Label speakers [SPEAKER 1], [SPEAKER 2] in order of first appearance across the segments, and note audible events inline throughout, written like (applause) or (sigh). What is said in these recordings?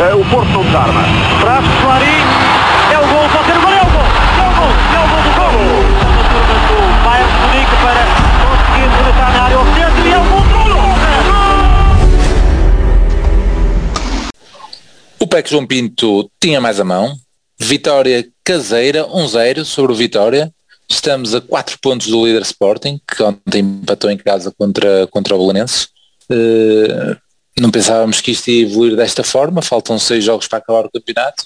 [SPEAKER 1] Uh, o Porto não desarma. Traz. É o gol. Pode ser o gol. É o gol. É o gol. É o gol do gol. Do Bayern Munique para conseguir rematar na área ofensiva. E é o gol do
[SPEAKER 2] O PEC João Pinto tinha mais a mão. Vitória caseira, 1-0 sobre o Vitória. Estamos a 4 pontos do líder Sporting, que ontem empatou em casa contra, contra o Belenenses. Uh, não pensávamos que isto ia evoluir desta forma, faltam seis jogos para acabar o campeonato,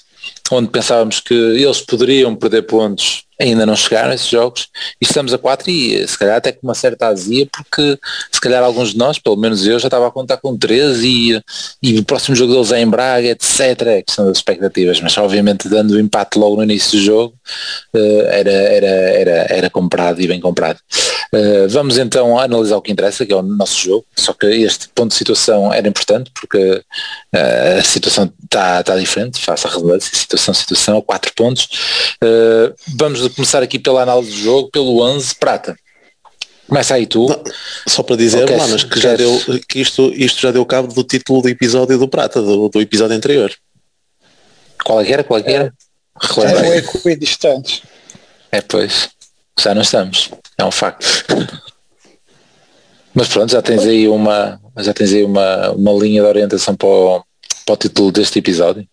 [SPEAKER 2] onde pensávamos que eles poderiam perder pontos ainda não chegaram esses jogos e estamos a 4 e se calhar até com uma certa azia porque se calhar alguns de nós, pelo menos eu, já estava a contar com 13 e, e o próximo jogo deles é em Braga, etc. É questão das expectativas, mas obviamente dando o empate logo no início do jogo uh, era, era, era, era comprado e bem comprado. Uh, vamos então analisar o que interessa, que é o nosso jogo, só que este ponto de situação era importante porque uh, a situação está tá diferente, faça a relevância, situação, situação, 4 pontos. vamos começar aqui pela análise do jogo, pelo 11 prata. Começa aí tu. Não,
[SPEAKER 3] só para dizer, okay, Manas, que, já deu, que isto, isto já deu cabo do título do episódio do Prata, do, do episódio anterior.
[SPEAKER 2] Qual é que era? Qual é que era?
[SPEAKER 4] É, é equidistantes.
[SPEAKER 2] É, pois. Já não estamos. É um facto. Mas pronto, já tens aí uma, já tens aí uma, uma linha de orientação para o, para o título deste episódio.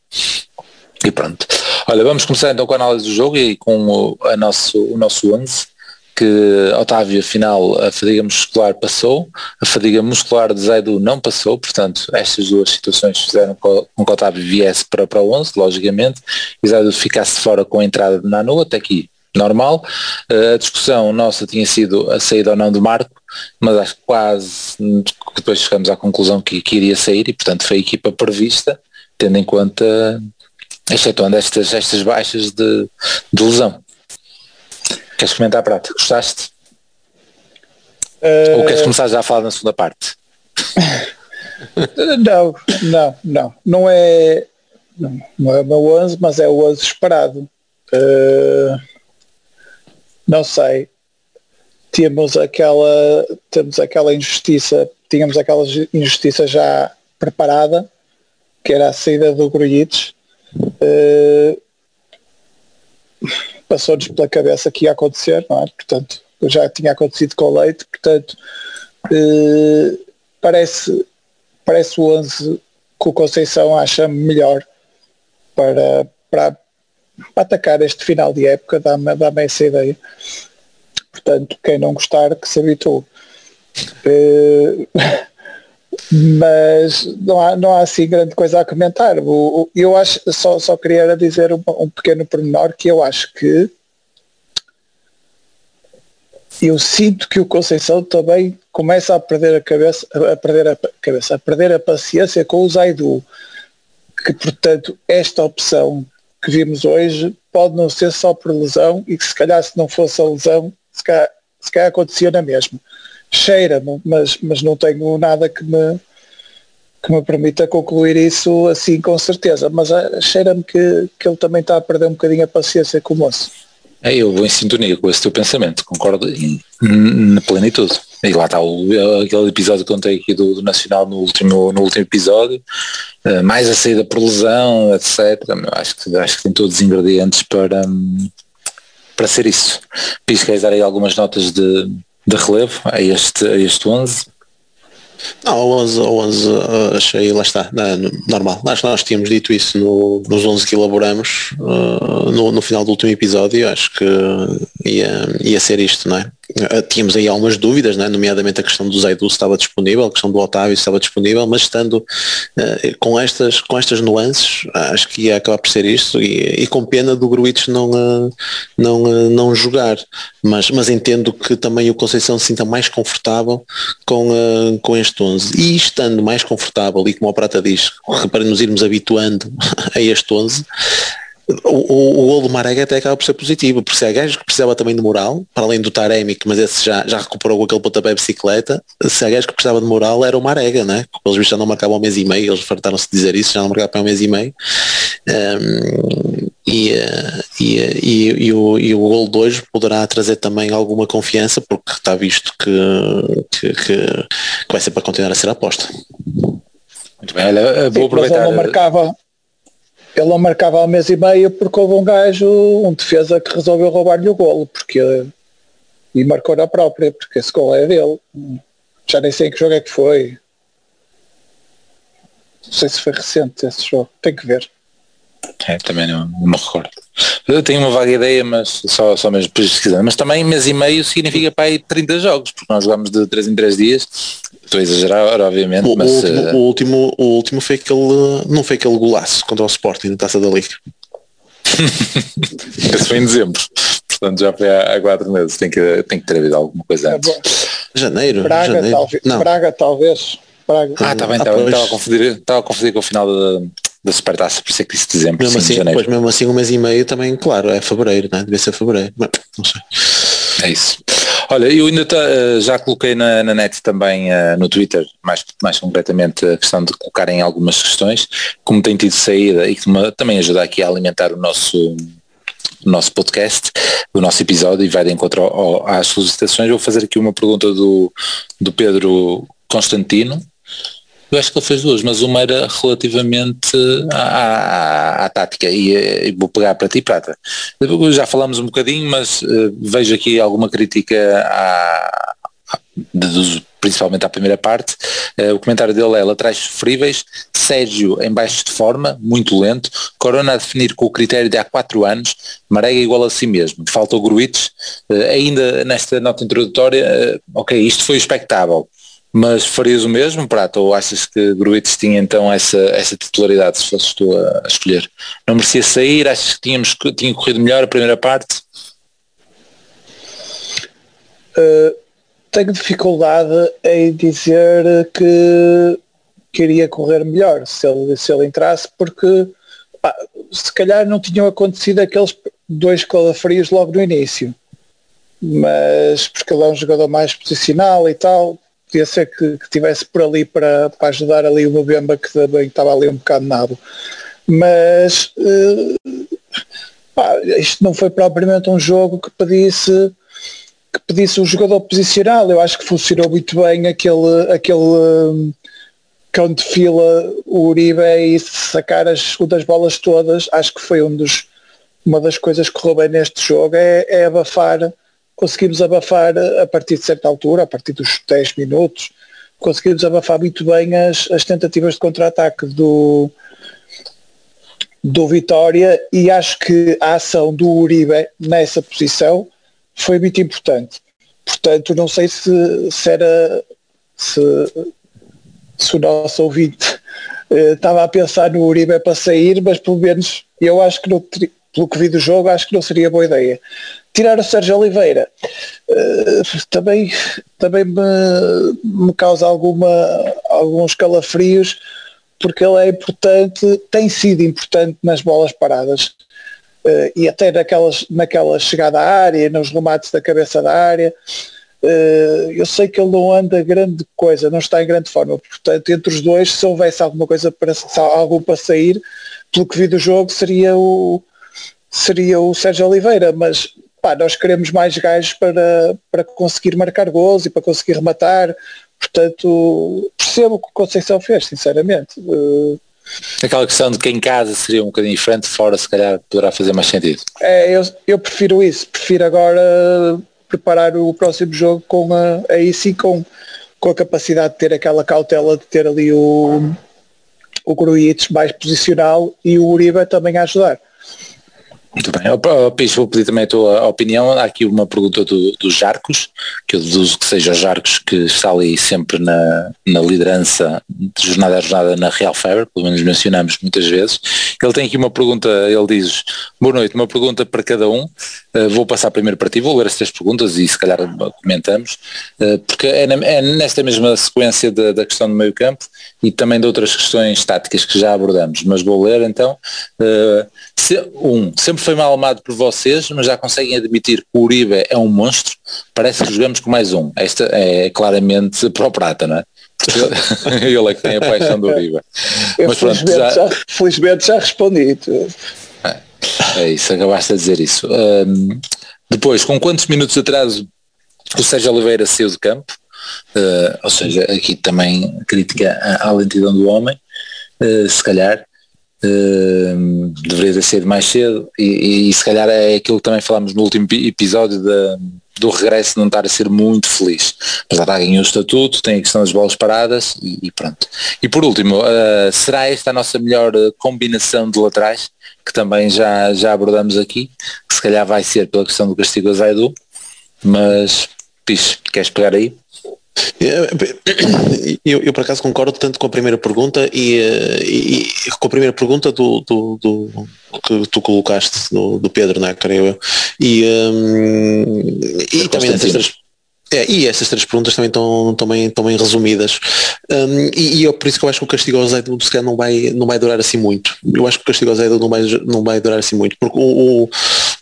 [SPEAKER 2] E pronto. Olha, vamos começar então com a análise do jogo e com o, a nosso, o nosso 11, que Otávio, afinal, a fadiga muscular passou, a fadiga muscular de Zaidu não passou, portanto, estas duas situações fizeram com que Otávio viesse para, para o 11, logicamente, e Zaidu ficasse fora com a entrada de Nanu, até aqui normal. Uh, a discussão nossa tinha sido a saída ou não do Marco, mas acho que quase depois chegamos à conclusão que, que iria sair e, portanto, foi a equipa prevista, tendo em conta excetuando estas, estas baixas de, de lesão. Queres comentar, Prata? Gostaste? Uh... Ou queres começar já a falar na segunda parte? (laughs)
[SPEAKER 4] não, não, não. Não é, não, não é o meu 11, mas é o 11 esperado. Uh, não sei. Temos aquela, temos aquela injustiça, tínhamos aquela injustiça já preparada, que era a saída do Grujic, Uh, Passou-nos pela cabeça que ia acontecer, não é? Portanto, já tinha acontecido com o Leite, portanto, uh, parece, parece o 11 que o Conceição acha melhor para, para, para atacar este final de época, dá-me dá essa ideia. Portanto, quem não gostar, que se habituou. Uh, (laughs) mas não há, não há assim grande coisa a comentar. O, o, eu acho, só, só queria dizer um, um pequeno pormenor que eu acho que eu sinto que o Conceição também começa a perder a cabeça, a perder a cabeça, a perder a paciência com o Zaidu, que portanto esta opção que vimos hoje pode não ser só por lesão e que se calhar se não fosse a lesão, se calhar, se calhar acontecia na mesma cheira-me, mas, mas não tenho nada que me, que me permita concluir isso assim com certeza, mas ah, cheira-me que, que ele também está a perder um bocadinho a paciência com o moço.
[SPEAKER 2] É, eu vou em sintonia com esse teu pensamento, concordo na plenitude. E lá está o, aquele episódio que contei aqui do, do, Nacional no último, no último episódio, uh, mais a saída por lesão, etc. Acho que, acho que tem todos os ingredientes para, um, para ser isso. Pis, queres dar aí algumas notas de, de relevo a este, a este 11?
[SPEAKER 3] Não, o 11, o 11 uh, achei, lá está, normal. Acho que nós tínhamos dito isso no, nos 11 que elaboramos uh, no, no, final do último episódio, acho que ia, ia ser isto, não é? Uh, tínhamos aí algumas dúvidas, não é? nomeadamente a questão do Zaidu estava disponível, a questão do Otávio estava disponível, mas estando uh, com, estas, com estas nuances, acho que ia acabar por ser isto e, e com pena do Gruites não, uh, não, não jogar, mas, mas entendo que também o Conceição se sinta mais confortável com, com este 11 e estando mais confortável e como o Prata diz, para nos irmos habituando (laughs) a este 11, o, o, o gol do Marega até acaba por ser positivo, porque se é gajo que precisava também de moral, para além do Taremi, mas esse já, já recuperou com aquele pontapé bicicleta, se é gajo que precisava de moral era o Marega, né? Eles já não marcavam um mês e meio, eles fartaram-se de dizer isso, já não marcavam um mês e meio. Um, e, eh, e, eh, e, e, o, e o gol de hoje poderá trazer também alguma confiança, porque está visto que, que, que, que vai ser para continuar a ser aposta.
[SPEAKER 2] Muito bem, olha, vou aproveitar.
[SPEAKER 4] Não marcava, ele não marcava há um mês e meio porque houve um gajo, um defesa que resolveu roubar-lhe o golo, porque e marcou na própria, porque esse gol é dele. Já nem sei em que jogo é que foi. Não sei se foi recente esse jogo, tem que ver.
[SPEAKER 2] É, também não, não me recordo. Eu tenho uma vaga ideia, mas só, só mesmo pesquisando. Mas também mês e meio significa para aí 30 jogos, porque nós jogamos de 3 em 3 dias. Estou a exagerar, obviamente,
[SPEAKER 3] O,
[SPEAKER 2] mas
[SPEAKER 3] o último,
[SPEAKER 2] eh,
[SPEAKER 3] o, último, o último foi aquele, não foi aquele golaço contra o Sporting na Taça da Liga. (laughs)
[SPEAKER 2] esse foi em dezembro. Portanto, já foi há, há quatro meses. Tem que, tem que ter havido alguma coisa
[SPEAKER 4] É
[SPEAKER 2] antes.
[SPEAKER 3] Janeiro,
[SPEAKER 4] Braga,
[SPEAKER 3] janeiro.
[SPEAKER 4] talvez.
[SPEAKER 3] Não,
[SPEAKER 4] Braga, talvez. Braga.
[SPEAKER 2] Ah, está bem,
[SPEAKER 3] Ah,
[SPEAKER 2] estava
[SPEAKER 3] pois.
[SPEAKER 2] estava a confundir, estava a confundir com o final da, da Supertaça, por isso é que disse dezembro,
[SPEAKER 3] mesmo
[SPEAKER 2] sim,
[SPEAKER 3] assim,
[SPEAKER 2] janeiro.
[SPEAKER 3] pois mesmo assim um mês e meio também, claro, é fevereiro, né? Deve ser fevereiro. Mas, não sei.
[SPEAKER 2] É isso. Olha, eu ainda tá, eh, já coloquei na, na net também eh, no Twitter, mais, mais concretamente a questão de colocarem algumas questões, como tem tido saída e que também ajuda aqui a alimentar o nosso o nosso podcast, o nosso episódio e vai de encontro ao- ao- às solicitações. Vou fazer aqui uma pergunta do, do Pedro Constantino. Eu acho que ele fez duas, mas uma era relativamente à, à- à tática e, eh, e vou pegar para ti, Prata. Já falamos um bocadinho, mas eh, vejo aqui alguma crítica à, à- de- principalmente à primeira parte. Eh, o comentário dele é laterais sofríveis, Sérgio em baixo de forma, muito lento, Corona a definir com o critério de há quatro anos, Marega igual a si mesmo, falta o Gruites, Eh, ainda nesta nota introdutória, eh, ok, isto foi expectável, mas farias o mesmo, Prata, ou achas que Gruites tinha então essa, essa titularidade, se fosses tu a, escolher? Não merecia sair, achas que tínhamos, tinha corrido melhor a primeira parte?
[SPEAKER 4] Uh, tenho dificuldade em dizer que queria correr melhor se ele, se ele entrasse, porque pá, se calhar não tinham acontecido aqueles dois calafrios logo no início. Mas porque ele é um jogador mais posicional e tal, podia ser que, que tivesse por ali para, para ajudar ali o Mbemba que também estava ali um bocado nabo. Mas uh, pá, isto não foi propriamente um jogo que pedisse que pedisse um jogador posicional. Eu acho que funcionou muito bem aquele, aquele um, cão de fila, o Uribe e sacar as segundas bolas todas. Acho que foi um dos, uma das coisas que correu bem neste jogo, é, é abafar, conseguimos abafar a partir de certa altura, a partir dos 10 minutos, conseguimos abafar muito bem as, as tentativas de contra-ataque do, do Vitória e acho que a ação do Uribe nessa posição foi muito importante. Portanto, não sei se, se era se, se o nosso ouvinte eh, estava a pensar no Uribe para sair, mas pelo menos eu acho que não, pelo que vi do jogo, acho que não seria boa ideia. Tirar o Sérgio Oliveira eh, também, também me, me causa alguma, alguns calafrios porque ele é importante, tem sido importante nas bolas paradas. Uh, e até naquelas, naquela chegada à área, nos remates da cabeça da área. Uh, eu sei que ele não anda grande coisa, não está em grande forma, portanto, entre os dois, se houvesse alguma coisa para algo para sair, pelo que vi do jogo, seria o, seria o Sérgio Oliveira, mas pá, nós queremos mais gajos para, para conseguir marcar gols e para conseguir rematar, portanto, percebo o que o Conceição fez, sinceramente. Uh,
[SPEAKER 2] Aquela questão de que em casa seria um bocadinho diferente, fora se calhar poderá fazer mais sentido.
[SPEAKER 4] É, eu, eu prefiro isso, prefiro agora preparar o próximo jogo com a, aí sim com, com a capacidade de ter aquela cautela de ter ali o, o Gruites mais posicional e o Uribe também a ajudar.
[SPEAKER 2] Muito bem. Oh, Pires, vou pedir também a tua opinião. Há aqui uma pergunta do, dos Jarcos, que eu deduzo que seja os Jarcos que está ali sempre na, na liderança de jornada a jornada na Real Fever, pelo menos mencionamos muitas vezes. Ele tem aqui uma pergunta, ele diz, boa noite, uma pergunta para cada um. Uh, vou passar primeiro para ti, vou ler as três perguntas e se calhar comentamos, uh, porque é, na, é, nesta mesma sequência da, da questão do meio campo e também de outras questões táticas que já abordamos, mas vou ler então. Uh, se, um, sempre foi mal amado por vocês, mas já conseguem admitir que o Uribe é um monstro, parece que jogamos com mais um. Esta é claramente para o Prata, não é? (laughs) Ele é que tem a paixão do Uribe.
[SPEAKER 4] Eu mas felizmente, pronto, já... Já, felizmente já respondi.
[SPEAKER 2] É, é isso, acabaste a dizer isso. Um, depois, com quantos minutos de atraso o Sérgio Oliveira saiu de campo? Uh, ou seja, aqui também crítica à, à lentidão do homem, uh, se calhar. Deveria ter sido mais cedo e, e, e, se calhar é aquilo que também falámos no último episódio da, do regresso não estar a ser muito feliz. Apesar de ganhar o estatuto, tem a questão das bolas paradas e, e pronto. E por último, uh, será esta a nossa melhor uh, combinação de laterais, que também já, já abordamos aqui, que se calhar vai ser pela questão do castigo a Zaidu, mas Pixe, queres pegar aí?
[SPEAKER 3] Eu, eu, por acaso concordo tanto com a primeira pergunta e, eh, e, e com a primeira pergunta do, do, do, que tu colocaste do, do Pedro, não é, creio eu. E, um, e também três, é, e essas três perguntas também estão, também, bem resumidas. Um, e, e é por isso que eu acho que o castigo ao Zé se calhar não vai, não vai durar assim muito. Eu acho que o castigo ao Zé não vai, não vai durar assim muito. Porque o, o,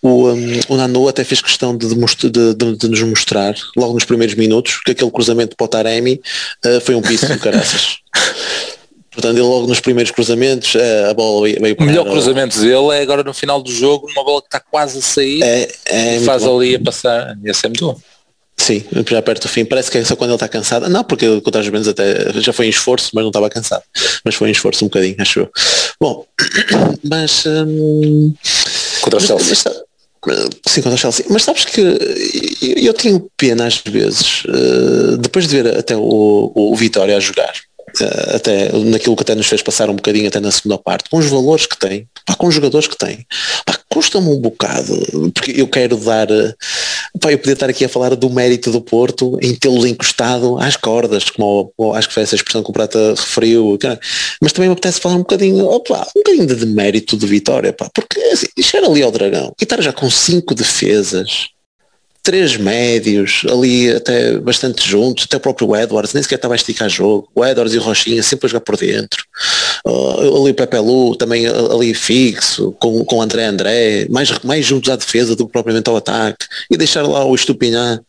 [SPEAKER 3] o, um, o Nano até fez questão de, de, de, de, nos mostrar, logo nos primeiros minutos, que aquele cruzamento para o Taremi uh, foi um piso de caraças. (laughs) Portanto, ele logo nos primeiros cruzamentos, uh, a bola veio
[SPEAKER 2] para O melhor cruzamento dele é agora no final do jogo, uma bola que está quase a sair, é, é faz ali a passar, ia ser muito bom.
[SPEAKER 3] Sim, já perto do fim. Parece que é só quando ele está cansado. Não, porque contra os menos até já foi em esforço, mas não estava cansado. Mas foi em esforço um bocadinho, acho eu. Bom, (clears throat) mas. Hum,
[SPEAKER 2] contra o Chelsea.
[SPEAKER 3] sim, contra o Chelsea. Mas sabes que eu, eu tenho pena às vezes, uh, depois de ver até o, o Vitória a jogar, até naquilo que até nos fez passar um bocadinho até na segunda parte, com os valores que tem, pá, com os jogadores que tem, custa-me um bocado, porque eu quero dar, pá, eu podia estar aqui a falar do mérito do Porto em tê-los encostado às cordas, como acho que foi essa expressão que o Prata referiu, mas também me apetece falar um bocadinho, opa, um bocadinho de mérito de vitória, pá, porque assim, era ali ao Dragão e estar já com cinco defesas, três médios, ali até bastante juntos, até o próprio Edwards, nem sequer estava a esticar jogo, o Edwards e o Rochinha sempre a jogar por dentro, uh, ali o Pepe Lu também ali fixo, com, com André André, mais, mais juntos à defesa do que propriamente ao ataque, e deixar lá o Estupinhar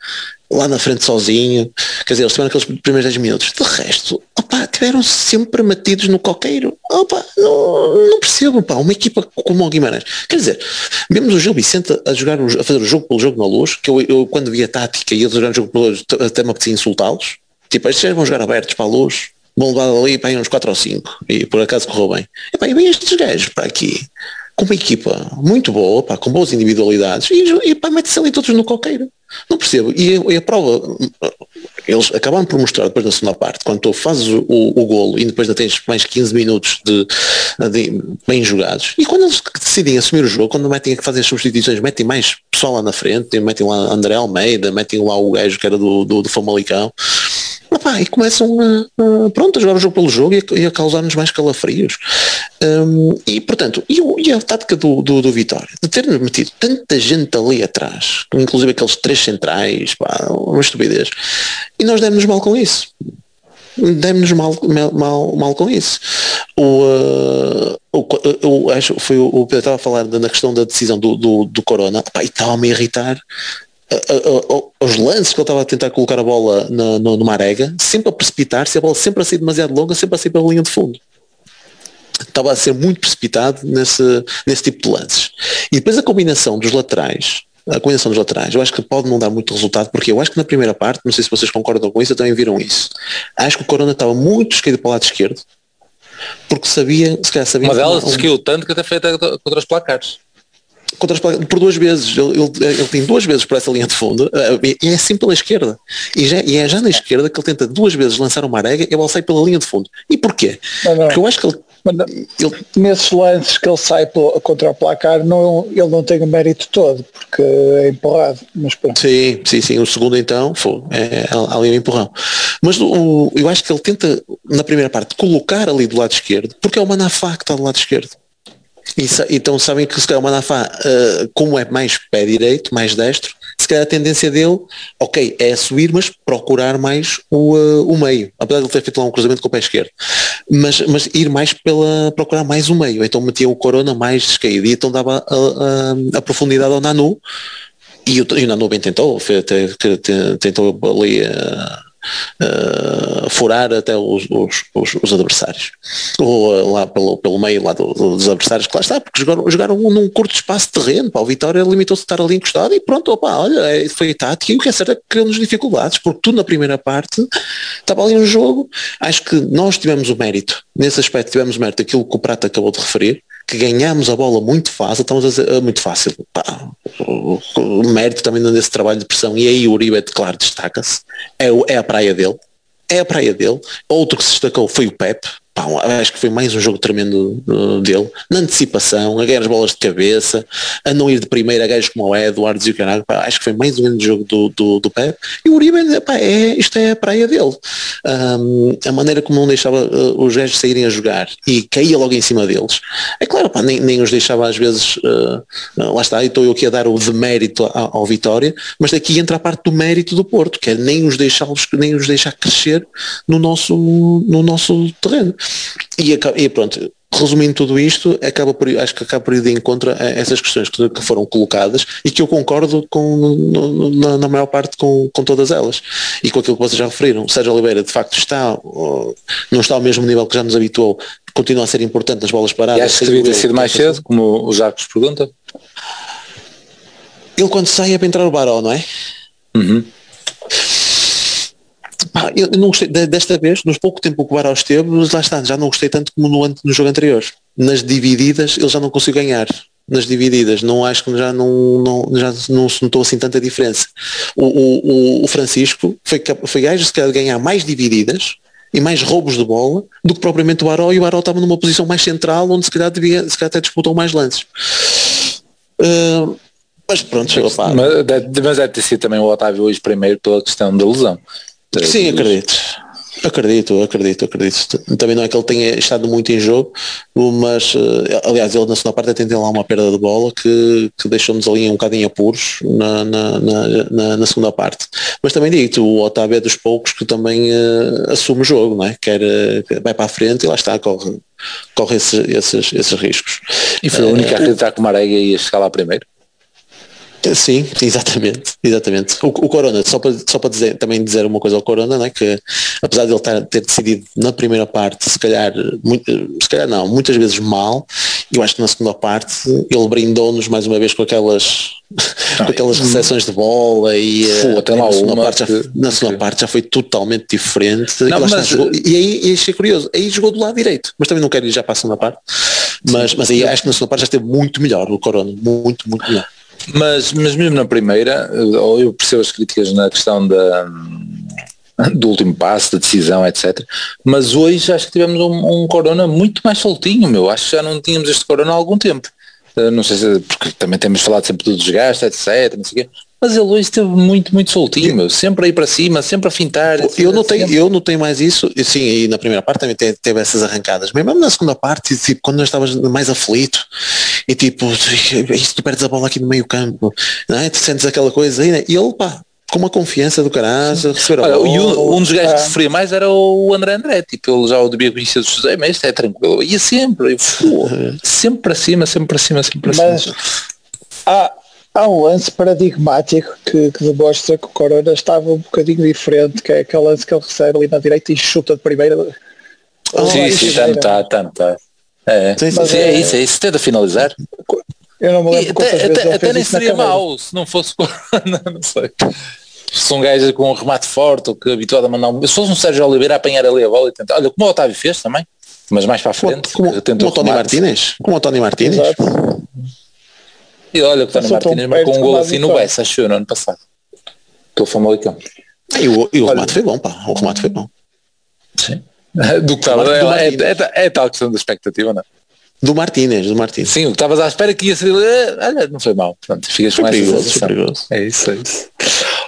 [SPEAKER 3] lá na frente sozinho, quer dizer, eles tiveram aqueles primeiros 10 minutos, de resto, opa, tiveram sempre metidos no coqueiro, opa, não, não percebo, pá, uma equipa como o Guimarães, quer dizer, vemos o Gil Vicente a, jogar, a fazer o jogo pelo jogo na luz, que eu, eu quando vi a tática e eles jogar o jogo pelo luz, até me apetecia insultá-los, tipo, estes já vão jogar abertos para a luz, vão levar ali para uns 4 ou 5, e por acaso correu bem, e bem estes gajos para aqui, com uma equipa muito boa, pá, com boas individualidades, e, e pá, mete-se ali todos no coqueiro. Não percebo. E e a, prova, eles acabaram por mostrar depois da segunda parte, quando tu fazes o, o, golo e depois ainda tens mais 15 minutos de, de, bem jogados, e quando eles decidem assumir o jogo, quando metem a fazer as substituições, metem mais pessoal lá na frente, metem lá André Almeida, metem lá o gajo que era do, do, do Famalicão, e começam a, a, pronto, a jogar o jogo pelo jogo e a, e a causar-nos mais calafrios. Um, e portanto, e, e, a tática do, do, do Vitória, de ter-nos metido tanta gente ali atrás, inclusive aqueles três centrais, pá, uma estupidez, e nós demos-nos mal com isso. Demos-nos mal, mal, mal com isso. O, uh, o, o, acho foi o, o Pedro estava a falar na questão da decisão do, do, do Corona, pá, e estava-me a irritar os lances que ele estava a tentar colocar a bola no, no, numa arega, sempre a precipitar-se, a bola sempre a sair demasiado longa, sempre a sair pela linha de fundo. Estava a ser muito precipitado nesse, nesse tipo de lances. E depois a combinação dos laterais, a combinação dos laterais, eu acho que pode não dar muito resultado, porque eu acho que na primeira parte, não sei se vocês concordam com isso, também viram isso. Acho que o Corona estava muito esquerdo para o lado esquerdo, porque sabia, se calhar sabia...
[SPEAKER 2] Uma delas um... tanto que até feita contra os placares
[SPEAKER 3] contra as por duas vezes. Ele, ele, ele, tem duas vezes por essa linha de fundo eh, e é assim pela esquerda. E, já, e é já na esquerda que ele tenta duas vezes lançar uma arega e a bola sai pela linha de fundo. E porquê? Não, não. Porque eu acho que ele
[SPEAKER 4] não, ele, nesses lances que ele sai contra o placar, não, ele não tem o mérito todo, porque é empurrado. Mas.
[SPEAKER 3] Sim, sim, sim. O segundo então foi é, ali um empurrão. Mas o, eu acho que ele tenta, na primeira parte, colocar ali do lado esquerdo, porque é o Manafá que está do lado esquerdo. E, então sabem que se calhar o Manafá, uh, como é mais pé direito, mais destro, se calhar a tendência dele, ok, é subir, mas procurar mais o, uh, o meio. Apesar de ele ter feito lá um cruzamento com o pé esquerdo. Mas, mas ir mais pela, procurar mais o meio. Então metia o Corona mais descaído e então dava a, a, a profundidade ao Nanu. E o, e o Nanu bem tentou, foi, tentou ali uh, uh, furar até os, os, os, os adversários. Ou lá pelo, pelo meio lá do, dos adversários, que lá está, porque jogaram, jogaram num curto espaço de terreno, pá, o Vitória limitou-se a estar ali encostado e pronto, opa, olha, é, foi tático e o que é certo é que criou-nos dificuldades, porque tu na primeira parte estava ali um jogo, acho que nós tivemos o mérito, nesse aspecto tivemos o mérito daquilo que o Prata acabou de referir, que ganhamos a bola muito fácil, estamos a dizer, uh, muito fácil. Pá, o, mérito também nesse trabalho de pressão, e aí o Uribe, claro, destaca-se, é, é a praia dele, é a praia dele. Outro que se destacou foi o Pep, Pá, acho que foi mais um jogo tremendo uh, dele, na antecipação, a ganhar as bolas de cabeça, a não ir de primeira a gajos como o Edwards e o Canago, acho que foi mais um grande jogo do, do, do Pep. E o Uribe, pá, é, isto é a praia dele. Um, a maneira como não deixava uh, os gajos saírem a jogar e caía logo em cima deles. É claro, pá, nem, nem os deixava às vezes, uh, uh lá está, estou eu aqui a dar o demérito ao, ao Vitória, mas daqui entra a parte do mérito do Porto, que é nem os deixá-los, nem os deixar crescer no nosso, no nosso terreno. E, e pronto, resumindo tudo isto, acaba por, acho que acaba por ir de encontro a essas questões que, que foram colocadas e que eu concordo com, no, na, na, maior parte com, com todas elas. E com aquilo que vocês já referiram. Sérgio Oliveira de facto está, não está ao mesmo nível que já nos habituou, continua a ser importante nas bolas paradas.
[SPEAKER 2] E acho que devia ter sido mais cedo, como o Jacques pergunta?
[SPEAKER 3] Ele quando sai é para entrar o Baró, não é?
[SPEAKER 2] Uhum.
[SPEAKER 3] Pá, eu não gostei, desta vez, nos pouco tempo que o Barão esteve, lá está, já não gostei tanto como no, no jogo anterior. Nas divididas ele já não conseguiu ganhar. Nas divididas, não acho que já não, não, já não se notou assim tanta diferença. O, o, o Francisco foi, foi gajo se calhar de ganhar mais divididas e mais roubos de bola do que propriamente o Baró e o Baró estava numa posição mais central onde se calhar devia, se calhar até disputou mais lances. Uh, mas pronto,
[SPEAKER 2] mas, mas, mas deve ter sido também o Otávio hoje primeiro pela questão da lesão.
[SPEAKER 3] Sim, acredito. Acredito, acredito, acredito. Também não é que ele tenha estado muito em jogo, mas eh, aliás ele na segunda parte até tem lá uma perda de bola que, que deixou-nos ali um bocadinho apuros na, na, na, na, segunda parte. Mas também digo, o Otávio é dos poucos que também uh, assume o jogo, não é? Quer, uh, vai para a frente e lá está, corre, corre esses, esses, esses riscos.
[SPEAKER 2] E foi o único a acreditar que o Marega ia chegar lá primeiro?
[SPEAKER 3] Sim, exatamente, exatamente. O, o, Corona, só para, só para dizer, também dizer uma coisa ao Corona, né, que apesar de ele ter, ter decidido na primeira parte, se calhar, muito, se calhar não, muitas vezes mal, eu acho que na segunda parte ele brindou-nos mais uma vez com aquelas (laughs) com aquelas recepções de bola e,
[SPEAKER 2] Pô, até lá
[SPEAKER 3] na,
[SPEAKER 2] uma
[SPEAKER 3] parte já, na segunda parte já foi totalmente diferente.
[SPEAKER 2] Não,
[SPEAKER 3] e,
[SPEAKER 2] mas,
[SPEAKER 3] jogou, e aí e achei curioso, aí jogou do lado direito, mas também não quero ir já para a segunda parte, mas, mas aí acho que na segunda parte já esteve muito melhor o Corona, muito, muito melhor.
[SPEAKER 2] Mas, mas mesmo na primeira, eu percebo as críticas na questão da, do último passo, da decisão, etc. Mas hoje acho que tivemos um, um Corona muito mais soltinho, meu. Acho que já não tínhamos este Corona há algum tempo. Uh, não sei se porque também temos falado sempre do desgaste, etc. Não sei o quê. Mas ele hoje esteve muito, muito soltinho, meu. sempre a ir para cima, sempre a fintar.
[SPEAKER 3] Eu não tenho, eu não tenho mais isso, e sim, e na primeira parte também teve, teve essas arrancadas, mas mesmo na segunda parte, tipo, quando nós estavas mais aflito, e tipo, isto tu perdes a bola aqui no meio campo, é? Tu sentes aquela coisa aí, né? e ele, pá, com uma confiança do caralho, receber
[SPEAKER 2] Olha, um, um dos gajos que sofria mais era o André André, tipo, ele já o devia conhecer do José, mas isto é tranquilo, ia sempre, pô, (laughs) sempre para cima, sempre para cima, sempre para
[SPEAKER 4] mas,
[SPEAKER 2] cima.
[SPEAKER 4] Há, há um lance paradigmático que, que demonstra que o Corona estava um bocadinho diferente, que é aquele lance que ele recebe ali na direita e chuta de primeira.
[SPEAKER 2] Oh, sim, sim, tanto está, tanto está. É, sim, sim, é, é, isso, é isso, tenta finalizar.
[SPEAKER 4] Eu não me lembro
[SPEAKER 2] e, até, até, até nem seria mau se não fosse (laughs) não sei. Se um gajo com um remate forte ou que é habituado a mandar um. Se fosse um Sérgio Oliveira a apanhar ali a bola e tentar. Olha, como o Otávio fez também, mas mais para a frente.
[SPEAKER 3] Como, como, como o Tony Martínez? Como o Tony Martínez?
[SPEAKER 2] Exato. E olha que o Tony Martínez marcou um gol assim no Bessa, achou no ano passado. Pelo Famalicão.
[SPEAKER 3] E o, e o remate foi bom, pá. O remate foi bom.
[SPEAKER 2] Sim. (laughs) Do que estava. É, é, é, é, tal questão da expectativa, não é?
[SPEAKER 3] Do Martínez, do Martínez.
[SPEAKER 2] Sim, o que estavas à espera que ia ser. Eh, olha, não foi mal. Portanto, ficas
[SPEAKER 3] foi perigoso, perigoso.
[SPEAKER 2] É isso, é isso.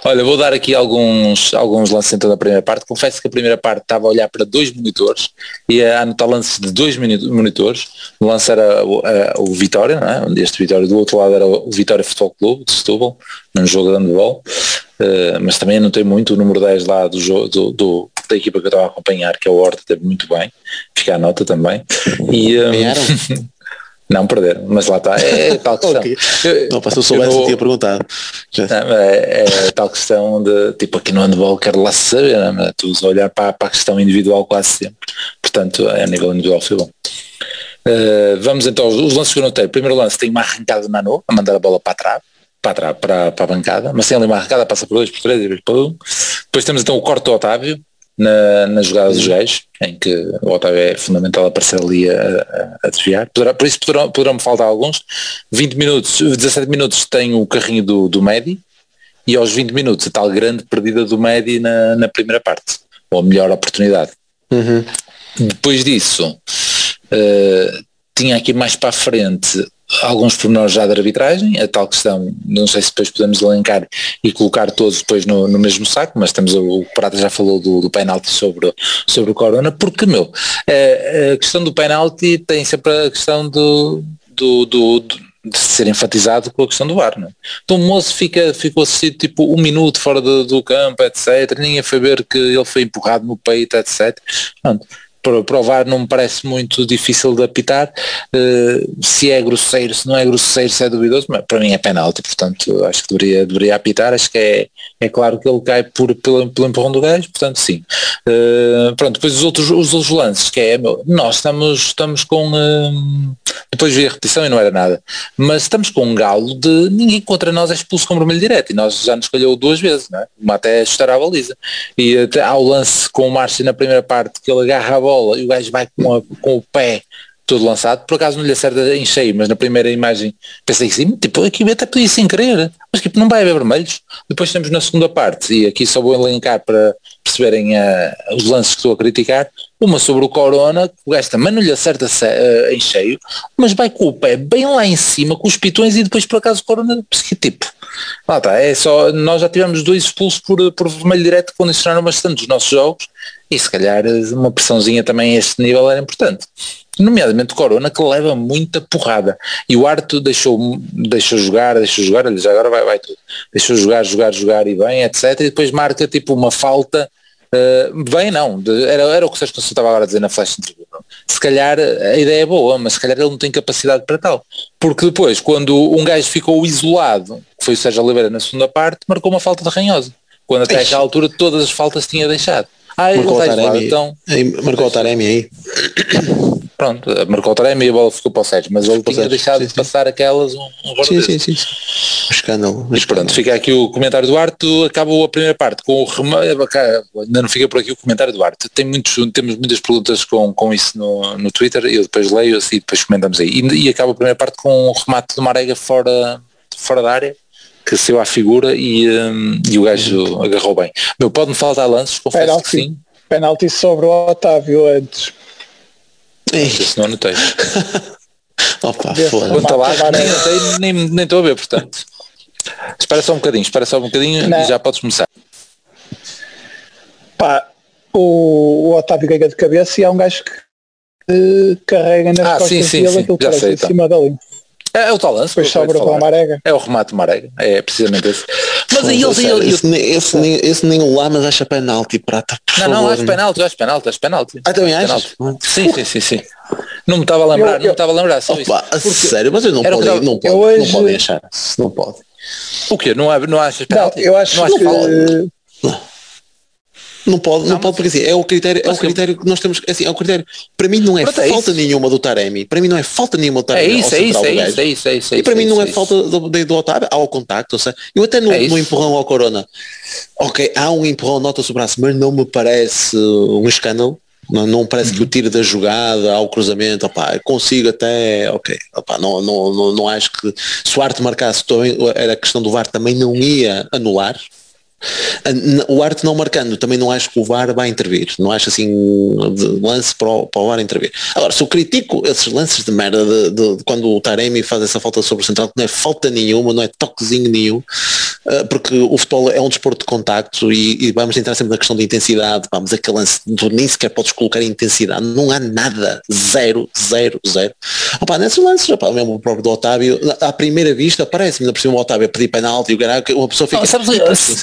[SPEAKER 2] Olha, vou dar aqui alguns, alguns lances então da primeira parte. Confesso que a primeira parte estava a olhar para dois monitores e a anotar lances de dois monitores. O lance era o, a, o Vitória, não é? este Vitória do outro lado era o Vitória Futebol Clube de Setúbal, num jogo de handball. Uh, mas também anotei muito o número 10 lá do, jogo, do, do da equipa que eu estava a acompanhar, que é o Horta, teve muito bem, fica a nota também. E, um, (laughs) Não perder, mas lá está, é, é tal (laughs) questão.
[SPEAKER 3] okay. eu, não, se eu soubesse, eu tinha perguntado.
[SPEAKER 2] Não, é, é, tal questão de, tipo aqui no handball quero lá saber, não, é? tu a olhar para, para, a questão individual quase sempre. Portanto, é, a nível individual foi bom. Uh, vamos então, os lances que eu notei. Primeiro lance tem uma arrancada de Manu, a mandar a bola para trás, para, trás, para, para a bancada, mas tem ali uma arrancada, passa por dois, por três, e por um. Depois temos então o corte do Otávio, na, na jogada dos gajos, em que o Otávio é fundamental aparecer ali a, a, a desviar. Poderá, por isso poderão, poderão faltar alguns. 20 minutos, 17 minutos tem o carrinho do, do Medi e aos 20 minutos a tal grande perdida do Medi na, na primeira parte, ou a melhor oportunidade.
[SPEAKER 3] Uhum.
[SPEAKER 2] Depois disso, uh, tinha aqui mais para a frente alguns pormenores já da arbitragem, a tal questão, não sei se depois podemos elencar e colocar todos depois no, no mesmo saco, mas temos o, Prata já falou do, do penalti sobre, sobre o Corona, porque meu, a, a questão do penalti tem sempre a questão do, do, do, do de ser enfatizado com a questão do VAR, não é? Então o moço fica, ficou assim tipo um minuto fora do, do campo, etc. Ninguém foi ver que ele foi empurrado no peito, etc. Pronto provar não me parece muito difícil de apitar. Uh, se é grosseiro, se não é grosseiro, se é duvidoso, mas para mim é penalti, portanto acho que deveria, deveria apitar. Acho que é, é claro que ele cai por, pelo, pelo empurrão do gajo, portanto sim. Uh, pronto, depois os outros, os outros lances, que é, meu, nós estamos, estamos com. Uh, depois vi a repetição e não era nada, mas estamos com um galo de ninguém contra nós é expulso com vermelho direto e nós já nos escolheu duas vezes, não é? Uma até ajustar a baliza. E até há o lance com o Márcio na primeira parte que ele agarra a bola bola e o gajo vai com, a, com o pé todo lançado, por acaso não lhe acerta em cheio, mas na primeira imagem pensei que sim, tipo, aqui até podia sem querer, mas tipo, não vai haver vermelhos. Depois temos na segunda parte, e aqui só vou elencar para perceberem uh, os lances que estou a criticar, uma sobre o Corona, que o gajo também não lhe acerta uh, em cheio, mas vai com o pé bem lá em cima, com os pitões, e depois por acaso o Corona, tipo, lá está, é só, nós já tivemos dois expulsos por, por vermelho direto que condicionaram bastante os nossos jogos, e se calhar uma pressãozinha também a este nível era importante. Nomeadamente Corona que leva muita porrada. E o Arto deixou, deixou jogar, deixou jogar, ele já agora vai, vai tudo. Deixou jogar, jogar, jogar e bem, etc. E depois marca tipo uma falta. Uh, bem não, de, era, era o que o Sérgio estava agora a dizer na flash interview. Se calhar a ideia é boa, mas se calhar ele não tem capacidade para tal. Porque depois, quando um gajo ficou isolado, que foi o Sérgio Oliveira na segunda parte, marcou uma falta de ranhosa. Quando até aquela altura todas as faltas tinha deixado.
[SPEAKER 3] Ah, marcou o Taremi, então... marcou o Taremi aí. (coughs)
[SPEAKER 2] Pronto, marcou o Taremi e a bola ficou para o Sérgio, mas ele tinha deixado sim, de passar aquelas um, um
[SPEAKER 3] sim, sim, sim, sim. Um escândalo.
[SPEAKER 2] Mas pronto, fica aqui o comentário do Arte, acabou a primeira parte com o remédio, ainda não fica por aqui o comentário do Arte. Tem muitos, temos muitas perguntas com, com isso no, no Twitter, eu depois leio assim, depois comentamos aí. E, e acaba a primeira parte com o remate do Marega fora, fora da área que saiu à figura e, um, e o gajo agarrou bem. Meu, pode-me faltar lances, confesso penalti, que sim.
[SPEAKER 4] Penalti sobre o Otávio antes.
[SPEAKER 2] Isso não anotei. (laughs)
[SPEAKER 3] Opa, foda
[SPEAKER 2] Conta lá, nem, nem, nem estou a ver, portanto. espera só um bocadinho, espera só um bocadinho não. e já podes começar.
[SPEAKER 4] Pá, o, o Otávio ganha de cabeça e há um gajo que carrega nas ah, costas sim, sim, dele aquilo que em então. cima da linha.
[SPEAKER 2] É, é o tal lance.
[SPEAKER 4] Depois sobra para a Marega.
[SPEAKER 2] É o remate de Marega. É precisamente esse.
[SPEAKER 3] Mas aí eles... Esse, esse, esse, nem, esse nem o Lamas acha penalti, prata.
[SPEAKER 2] Não, não, acho penalti, acho penalti, acho penalti.
[SPEAKER 3] Ah, também achas?
[SPEAKER 2] Sim, sim, sim, sim. Não me estava a lembrar, eu, eu, não me estava a lembrar. Só
[SPEAKER 3] opa, isso. Sério, mas eu não pode, não, não, pode, hoje... não pode achar. Não pode.
[SPEAKER 2] O quê? Não, não achas penalti?
[SPEAKER 4] Não, eu acho
[SPEAKER 2] não
[SPEAKER 4] que... Não.
[SPEAKER 3] Não pode, não, não pode porque assim, é o critério, é o critério que nós temos, assim, é o critério, para mim não é Pronto, falta é nenhuma do Taremi, para mim não é falta nenhuma do Taremi.
[SPEAKER 2] É isso, é isso, é isso, é isso, é isso,
[SPEAKER 3] E para mim não é falta do, do, Otávio, há o contacto, ou seja, eu até no, é no empurrão ao Corona, ok, há um empurrão, nota-se o braço, mas não me parece um escândalo, não, não parece uhum. que o tiro da jogada ao cruzamento, opá, consigo até, ok, opá, não, não, não, não acho que se o Arte marcasse era questão do VAR também não ia anular, o Arte não marcando, também não acho que o VAR vai intervir. Não acho assim lance para o, para o VAR intervir. Agora, se eu critico esses lances de merda de, de, de quando o Taremi faz essa falta sobre o central, que não é falta nenhuma, não é toquezinho nenhum, porque o futebol é um desporto de contacto e, e, vamos entrar sempre na questão da intensidade. Vamos, aquele lance, tu nem sequer podes colocar intensidade, não há nada, zero, zero, zero. Opa, nesses lances, opa, mesmo o próprio do Otávio, à primeira vista, parece-me, por cima o Otávio a pedir penalti e o uma pessoa fica, oh, sabes, assim,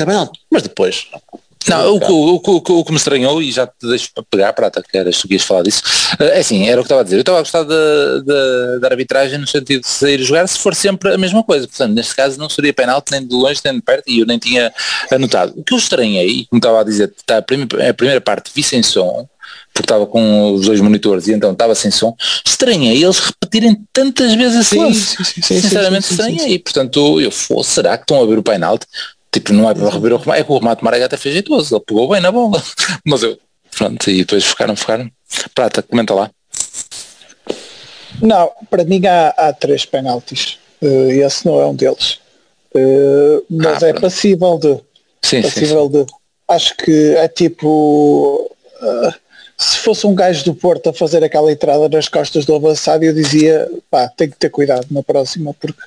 [SPEAKER 3] mas depois,
[SPEAKER 2] Não, o, o, o, o, que me estranhou, e já te deixo pegar, Prata, que eras tu que ias falar disso, é assim, era o que estava a dizer. Eu estava a gostar da arbitragem no sentido de sair jogar se for sempre a mesma coisa. Portanto, neste caso não seria penalti nem de longe nem de perto e eu nem tinha anotado. O que eu estranhei, como estava a dizer, está a, primeira, a primeira parte vi sem som, porque estava com os dois monitores e então estava sem som, estranhei eles repetirem tantas vezes assim. Sim, sim, sim, Sinceramente estranhei. Portanto, eu, será que estão a ver o penalti? Tipo, não é para rever o remate, é que o remate Marega até fez jeitoso, ele pegou bem na bola. (laughs) Mas eu, pronto, e depois ficaram, ficaram. Prata, comenta lá.
[SPEAKER 4] Não, para mim há, há três penaltis. Uh, esse não é um deles. Uh, mas ah, é passível de. Sim, passível sim, sim. de. Acho que é tipo. Uh, se fosse um gajo do Porto a fazer aquela entrada nas costas do avançado, eu dizia, pá, tem que ter cuidado na próxima, porque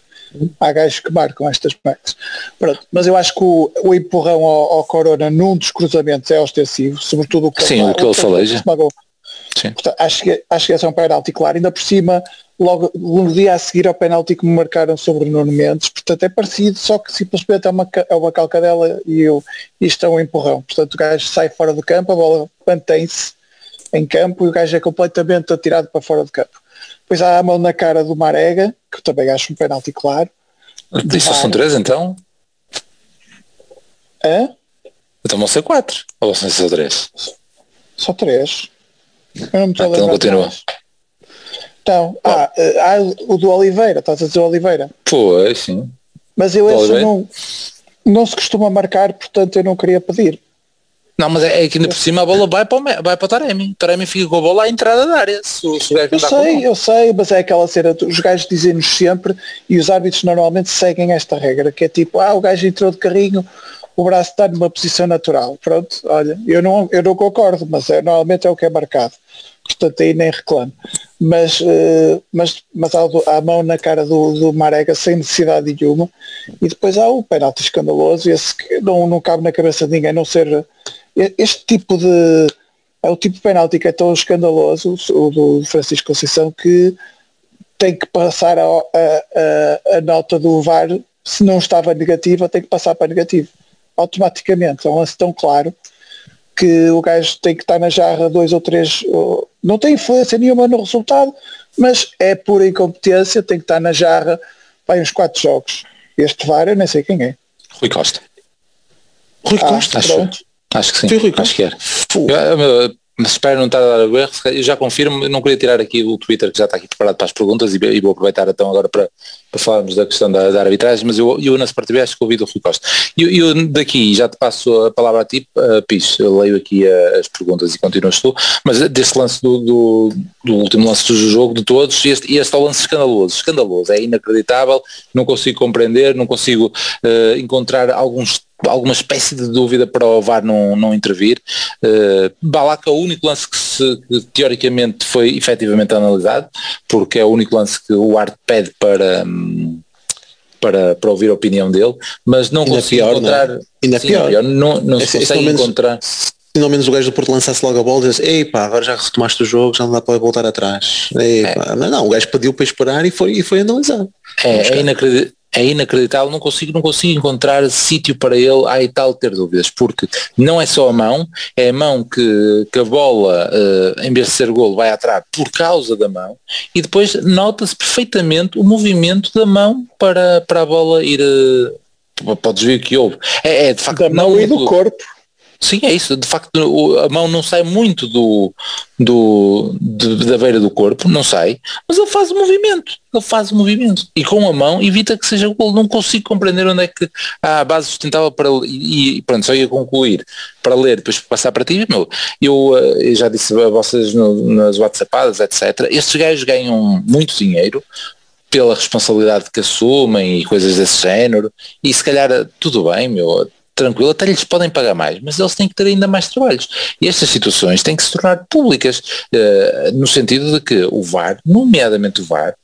[SPEAKER 4] há gajos que marcam estas merdas. Pronto, mas eu acho que o, o empurrão ao, ao, Corona num dos cruzamentos é ostensivo, sobretudo o que
[SPEAKER 2] Sim, ele, o que ele faleja.
[SPEAKER 4] Portanto, acho, que, acho que esse é um penalti claro, ainda por cima, logo no dia a seguir ao penalti que me marcaram sobre o Nuno Mendes, portanto é parecido, só que simplesmente é uma, é uma calcadela e eu, isto é um empurrão. Portanto o gajo sai fora do campo, a bola mantém-se em campo e o gajo é completamente atirado para fora do campo. Depois há a mão na cara do Marega, que também acho um penalti claro.
[SPEAKER 2] Isso são três então?
[SPEAKER 4] Hã?
[SPEAKER 2] Então vão ser quatro. Ou vão ser só três?
[SPEAKER 4] Só três. Eu não me
[SPEAKER 2] estou ah, então continua.
[SPEAKER 4] Então, ah, há o do Oliveira, estás a dizer Oliveira?
[SPEAKER 2] Pois, sim.
[SPEAKER 4] Mas eu esse não, não se costuma marcar, portanto eu não queria pedir.
[SPEAKER 2] Não, mas é, é que ainda por cima a bola vai para o, vai para o Taremi. O Taremi fica com a bola à entrada da área. Se, se
[SPEAKER 4] eu sei, eu sei, mas é aquela cena, os gajos dizem-nos sempre e os árbitros normalmente seguem esta regra, que é tipo, ah, o gajo entrou de carrinho, o braço está numa posição natural. Pronto, olha, eu não, eu não concordo, mas é, normalmente é o que é marcado. Portanto, aí nem reclamo. Mas, uh, mas, mas há, há a mão na cara do, do Marega sem necessidade nenhuma. E depois há o penalti escandaloso, esse que não, não cabe na cabeça de ninguém não ser este tipo de é o tipo de penalti que é tão escandaloso, o do Francisco Conceição, que tem que passar a, a, a, nota do VAR, se não estava negativa, tem que passar para negativo. Automaticamente. É um lance tão claro que o gajo tem que estar na jarra dois ou três. Não tem influência nenhuma no resultado, mas é pura incompetência, tem que estar na jarra vai uns quatro jogos. Este VAR eu nem sei quem é.
[SPEAKER 2] Rui Costa.
[SPEAKER 3] Rui ah, Costa,
[SPEAKER 2] acho. Acho que sim. Acho que era. Eu, mas espero não estar a dar o erro, eu já confirmo, não queria tirar aqui o Twitter que já está aqui preparado para as perguntas e, e vou aproveitar então agora para, para falarmos da questão da, da arbitragem, mas eu, eu na Sport TV acho que ouvi do Rui Costa. E eu, eu, daqui já te passo a palavra a ti, uh, Pis, eu leio aqui uh, as perguntas e continuas tu, mas desse lance do, do, do, último lance do jogo de todos, este, este é o lance escandaloso, escandaloso, é inacreditável, não consigo compreender, não consigo uh, encontrar alguns alguma espécie de dúvida para o VAR não, não intervir. Uh, Balaca é o único lance que, se, que, teoricamente foi efetivamente analisado, porque é o único lance que o ART pede para, para, para ouvir a opinião dele, mas não consegui encontrar. Não é?
[SPEAKER 3] Ainda sim, pior. pior.
[SPEAKER 2] Não, não é, consegui encontrar.
[SPEAKER 3] Pelo menos o gajo do Porto lançasse logo a bola e disse, ei pá, agora já retomaste o jogo, já não dá para voltar atrás. Ei, é. Mas não, o gajo pediu para esperar e foi, e foi analisado.
[SPEAKER 2] É, é inacreditável é inacreditável, não consigo, não consigo encontrar sítio para ele aí tal ter dúvidas, porque não é só a mão, é a mão que, que a bola, uh, em vez de ser golo, vai atrás por causa da mão, e depois nota-se perfeitamente o movimento da mão para, para a bola ir uh, para o desvio que houve. É, é de facto
[SPEAKER 4] da mão e do corpo.
[SPEAKER 2] Sim, é isso. De facto, a mão não sai muito do, do, de, da beira do corpo, não sai, mas ele faz o movimento. Ele faz o movimento. E com a mão evita que seja gol. Não consigo compreender onde é que há a base sustentável para. E, e pronto, só ia concluir para ler, depois passar para ti. Meu, eu, eh, eu já disse a vocês no, nas WhatsAppadas, etc. Estes gajos ganham muito dinheiro pela responsabilidade que assumem e coisas desse género. E se calhar tudo bem, meu tranquilo, até lhes podem pagar mais, mas eles têm que ter ainda mais trabalhos. E estas situações têm que se tornar públicas, uh, no sentido de que o VAR, nomeadamente o VAR,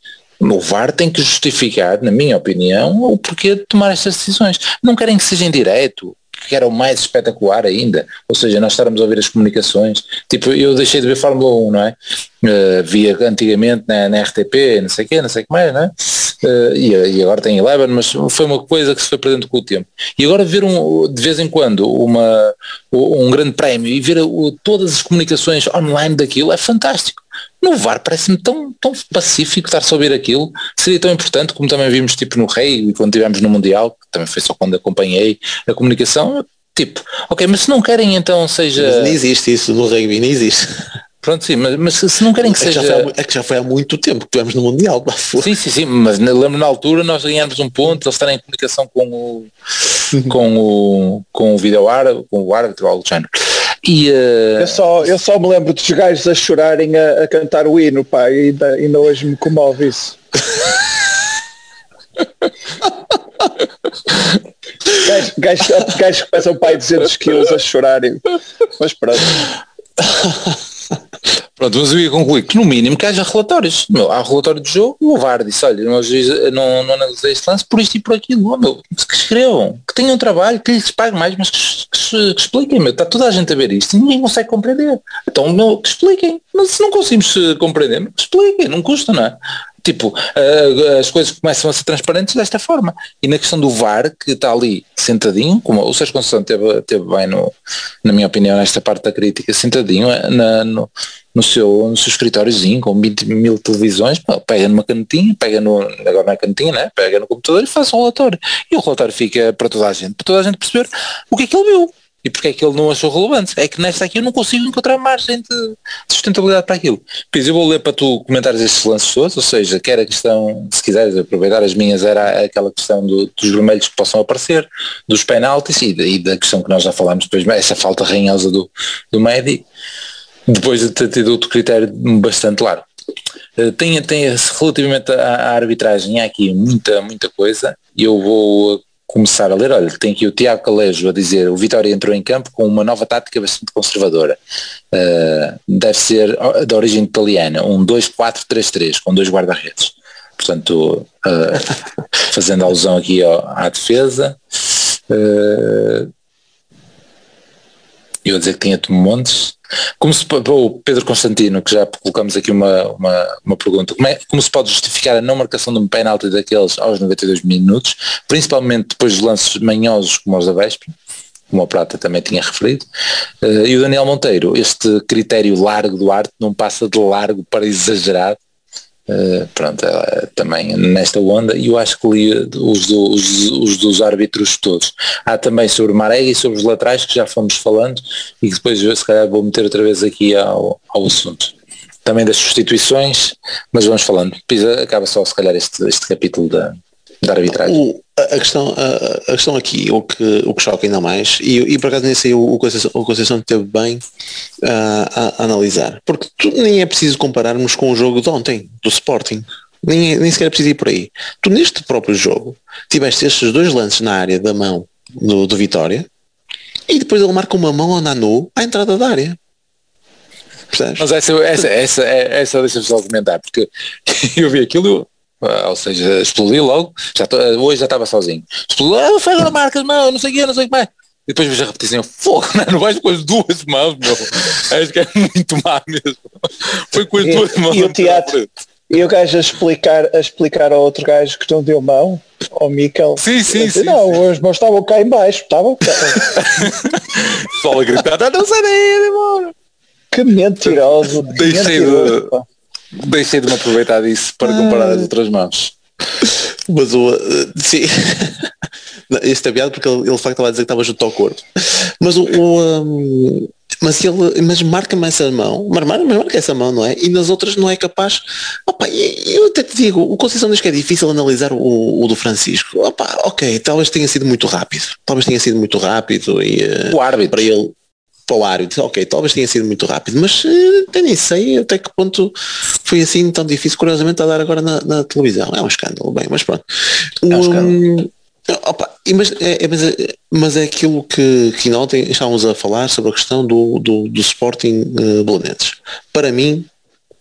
[SPEAKER 2] o VAR tem que justificar, na minha opinião, o porquê de tomar estas decisões. Não querem que seja em direto, que era o mais espetacular ainda, ou seja, nós estarmos a ouvir as comunicações, tipo, eu deixei de ver Fórmula 1, não é? Uh, via antigamente na, na, RTP, não sei o quê, não sei o que mais, não é? uh, e, e, agora tem Eleven, mas foi uma coisa que se foi perdendo com o tempo. E agora ver um, de vez em quando uma, um grande prémio e ver o, todas as comunicações online daquilo é fantástico. No VAR parece-me tão, tão pacífico estar a ouvir aquilo, seria tão importante como também vimos tipo no Rei e quando tivemos no Mundial, que também foi só quando acompanhei a comunicação, tipo, ok, mas se não querem então seja... Mas
[SPEAKER 3] nem existe isso no rugby, nem existe.
[SPEAKER 2] Pronto, sim, mas, mas se não querem que é seja.
[SPEAKER 3] Que há, é que já foi há muito tempo que tivemos no Mundial.
[SPEAKER 2] Sim, sim, sim, mas lembro na altura nós ganhamos um ponto, eles estarem em comunicação com o (laughs) com o com o vídeo árabe, com o árbitro, algo do género.
[SPEAKER 4] E, uh... eu, só, eu só me lembro dos gajos a chorarem a, a cantar o hino, pá, e ainda, ainda hoje me comove isso. gajos que pesam pai 200 quilos a chorarem. Mas pronto.
[SPEAKER 2] Pronto, mas eu ia concluir que no mínimo que haja relatórios. Meu, há relatório de jogo, o VAR disse, olha, não, não, não analisei este lance por isto e por aquilo. Oh, meu, que escrevam, que tenham trabalho, que lhes pague mais, mas que, que, que, expliquem, meu, está toda a gente a ver isto e ninguém consegue compreender. Então, meu, que expliquem. Mas se não conseguimos compreender, que expliquem, não custa, não é? Tipo, as coisas começam a ser transparentes desta forma. E na questão do VAR, que está ali sentadinho, como o Sérgio Conceição teve, teve bem, no, na minha opinião, nesta parte da crítica, sentadinho eh, na, no, no, seu, no seu escritóriozinho, com 20 mil televisões, pega numa canetinha, pega no, agora na canetinha, né? pega no computador e faz um relatório. E o relatório fica para toda a gente, para toda a gente perceber o que é que ele viu. E porque é que ele não achou relevante? É que nesta aqui eu não consigo encontrar margem de sustentabilidade para aquilo. Pois eu vou ler para tu comentares estes lances todos, ou seja, quer a questão, se quiseres aproveitar as minhas, era aquela questão do, dos vermelhos que possam aparecer, dos penaltis e, e, da questão que nós já falámos depois, essa falta ranhosa do, do médio, depois de ter tido outro critério bastante largo. Uh, tem, tem relativamente à arbitragem há aqui muita, muita coisa e eu vou começar a ler, olha, tem aqui o Tiago Calejo a dizer o Vitória entrou em campo com uma nova tática bastante conservadora. Uh, deve ser da origem italiana, um 2-4-3-3, com dois guarda-redes. Portanto, uh, (laughs) fazendo alusão aqui ó, à defesa. Uh, eu a dizer que tinha Montes, como se, o Pedro Constantino, que já colocamos aqui uma, uma, uma pergunta, como, é, como se pode justificar a não marcação de um penalti daqueles aos 92 minutos, principalmente depois de lances manhosos como os da Véspera, como a Prata também tinha referido, uh, e o Daniel Monteiro, este critério largo do arte não passa de largo para exagerado, Uh, pronto, ela, também nesta onda, e eu acho que li os, do, os, os, dos árbitros todos. Há também sobre Marega e sobre os laterais, que já fomos falando, e que depois se calhar vou meter outra vez aqui ao, ao assunto. Também das substituições, mas vamos falando. Pisa, acaba só se calhar este, este capítulo da, da arbitragem.
[SPEAKER 3] O, a, questão, a, a, questão aqui, o que, o que choca ainda mais, e, e por acaso nesse aí o, o Conceição, o Conceição teve bem uh, a, a, analisar, porque tu, nem é preciso compararmos com o jogo de ontem, do Sporting. Nem, nem sequer é preciso ir por aí. Tu neste próprio jogo tiveste estes dois lances na área da mão do, do Vitória e depois ele marca uma mão ao Nanu à entrada da área.
[SPEAKER 2] Percebes? Mas essa, essa, essa, essa deixa-me só comentar, porque (laughs) eu vi aquilo Uh, ou seja, explodiu logo, já tô, hoje já estava sozinho. Explodiu, ah, foi agora marcas, não, não sei o que, não sei o que mais. E depois vejo a repetição, fogo, não, (laughs) não vais com as duas mãos, meu. Acho que é muito má mesmo. Foi com as e, duas mãos.
[SPEAKER 4] E o teatro, e o gajo a explicar, a explicar ao outro gajo que não deu mão, ao Mikel.
[SPEAKER 2] Sim, sim, disse, sim.
[SPEAKER 4] Não,
[SPEAKER 2] sim.
[SPEAKER 4] os mãos estavam cá em baixo, estavam cá.
[SPEAKER 2] Só a gritar, não sai daí.
[SPEAKER 4] Que mentiroso.
[SPEAKER 2] Deixei de, Deixei de me aproveitar disso para comparar as outras mãos.
[SPEAKER 3] Mas o. Sim. (laughs) Este é piada porque ele, ele de facto estava a dizer que estava junto ao corpo. Mas o. o um, mas ele mas marca-me essa mão, mas marca, mas marca essa mão, não é? E nas outras não é capaz. Opa, eu até te digo, o Conceição diz que é difícil analisar o, o do Francisco. Opa, ok, talvez tenha sido muito rápido. Talvez tenha sido muito rápido e
[SPEAKER 2] o árbitro.
[SPEAKER 3] para ele para o árbitro, ok, talvez tenha sido muito rápido, mas uh, nem sei até que ponto foi assim tão difícil, curiosamente, a dar agora na, na televisão. É um escândalo, bem, mas pronto. É um, escândalo. Opa, mas, é, é, mas, é, mas é aquilo que, que ontem estávamos a falar sobre a questão do, do, do Sporting uh, Belenenses. Para mim,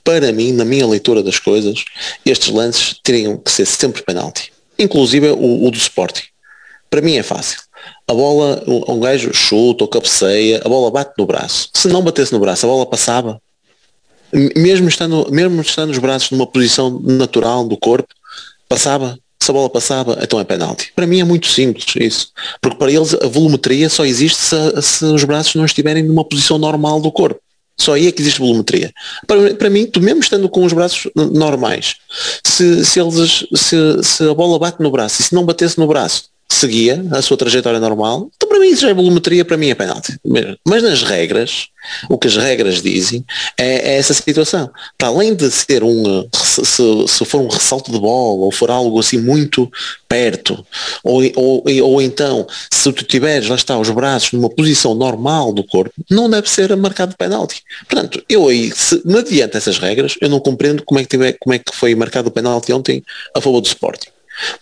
[SPEAKER 3] para mim, na minha leitura das coisas, estes lances teriam que ser sempre penalti. Inclusive o, o do Sporting. Para mim é fácil a bola, um gajo chuta ou cabeceia, a bola bate no braço. Se não batesse no braço, a bola passava. Mesmo estando, mesmo estando os braços numa posição natural do corpo, passava, se a bola passava, então é penalti. Para mim é muito simples isso. Porque para eles a volumetria só existe se, se os braços não estiverem numa posição normal do corpo. Só aí é que existe volumetria. Para, para mim, tu mesmo estando com os braços normais, se, se, eles, se, se a bola bate no braço e se não batesse no braço, seguia a sua trajetória normal, então para mim isso já é volumetria, para mim é penalti. Mas nas regras, o que as regras dizem é, é essa situação. Para além de ser um, se, se, for um ressalto de bola ou for algo assim muito perto, ou, ou, ou então se tu tiveres, lá está, os braços numa posição normal do corpo, não deve ser marcado penalti. Portanto, eu aí, se, mediante essas regras, eu não compreendo como é que, tiver, como é que foi marcado o penalti ontem a favor do Sporting.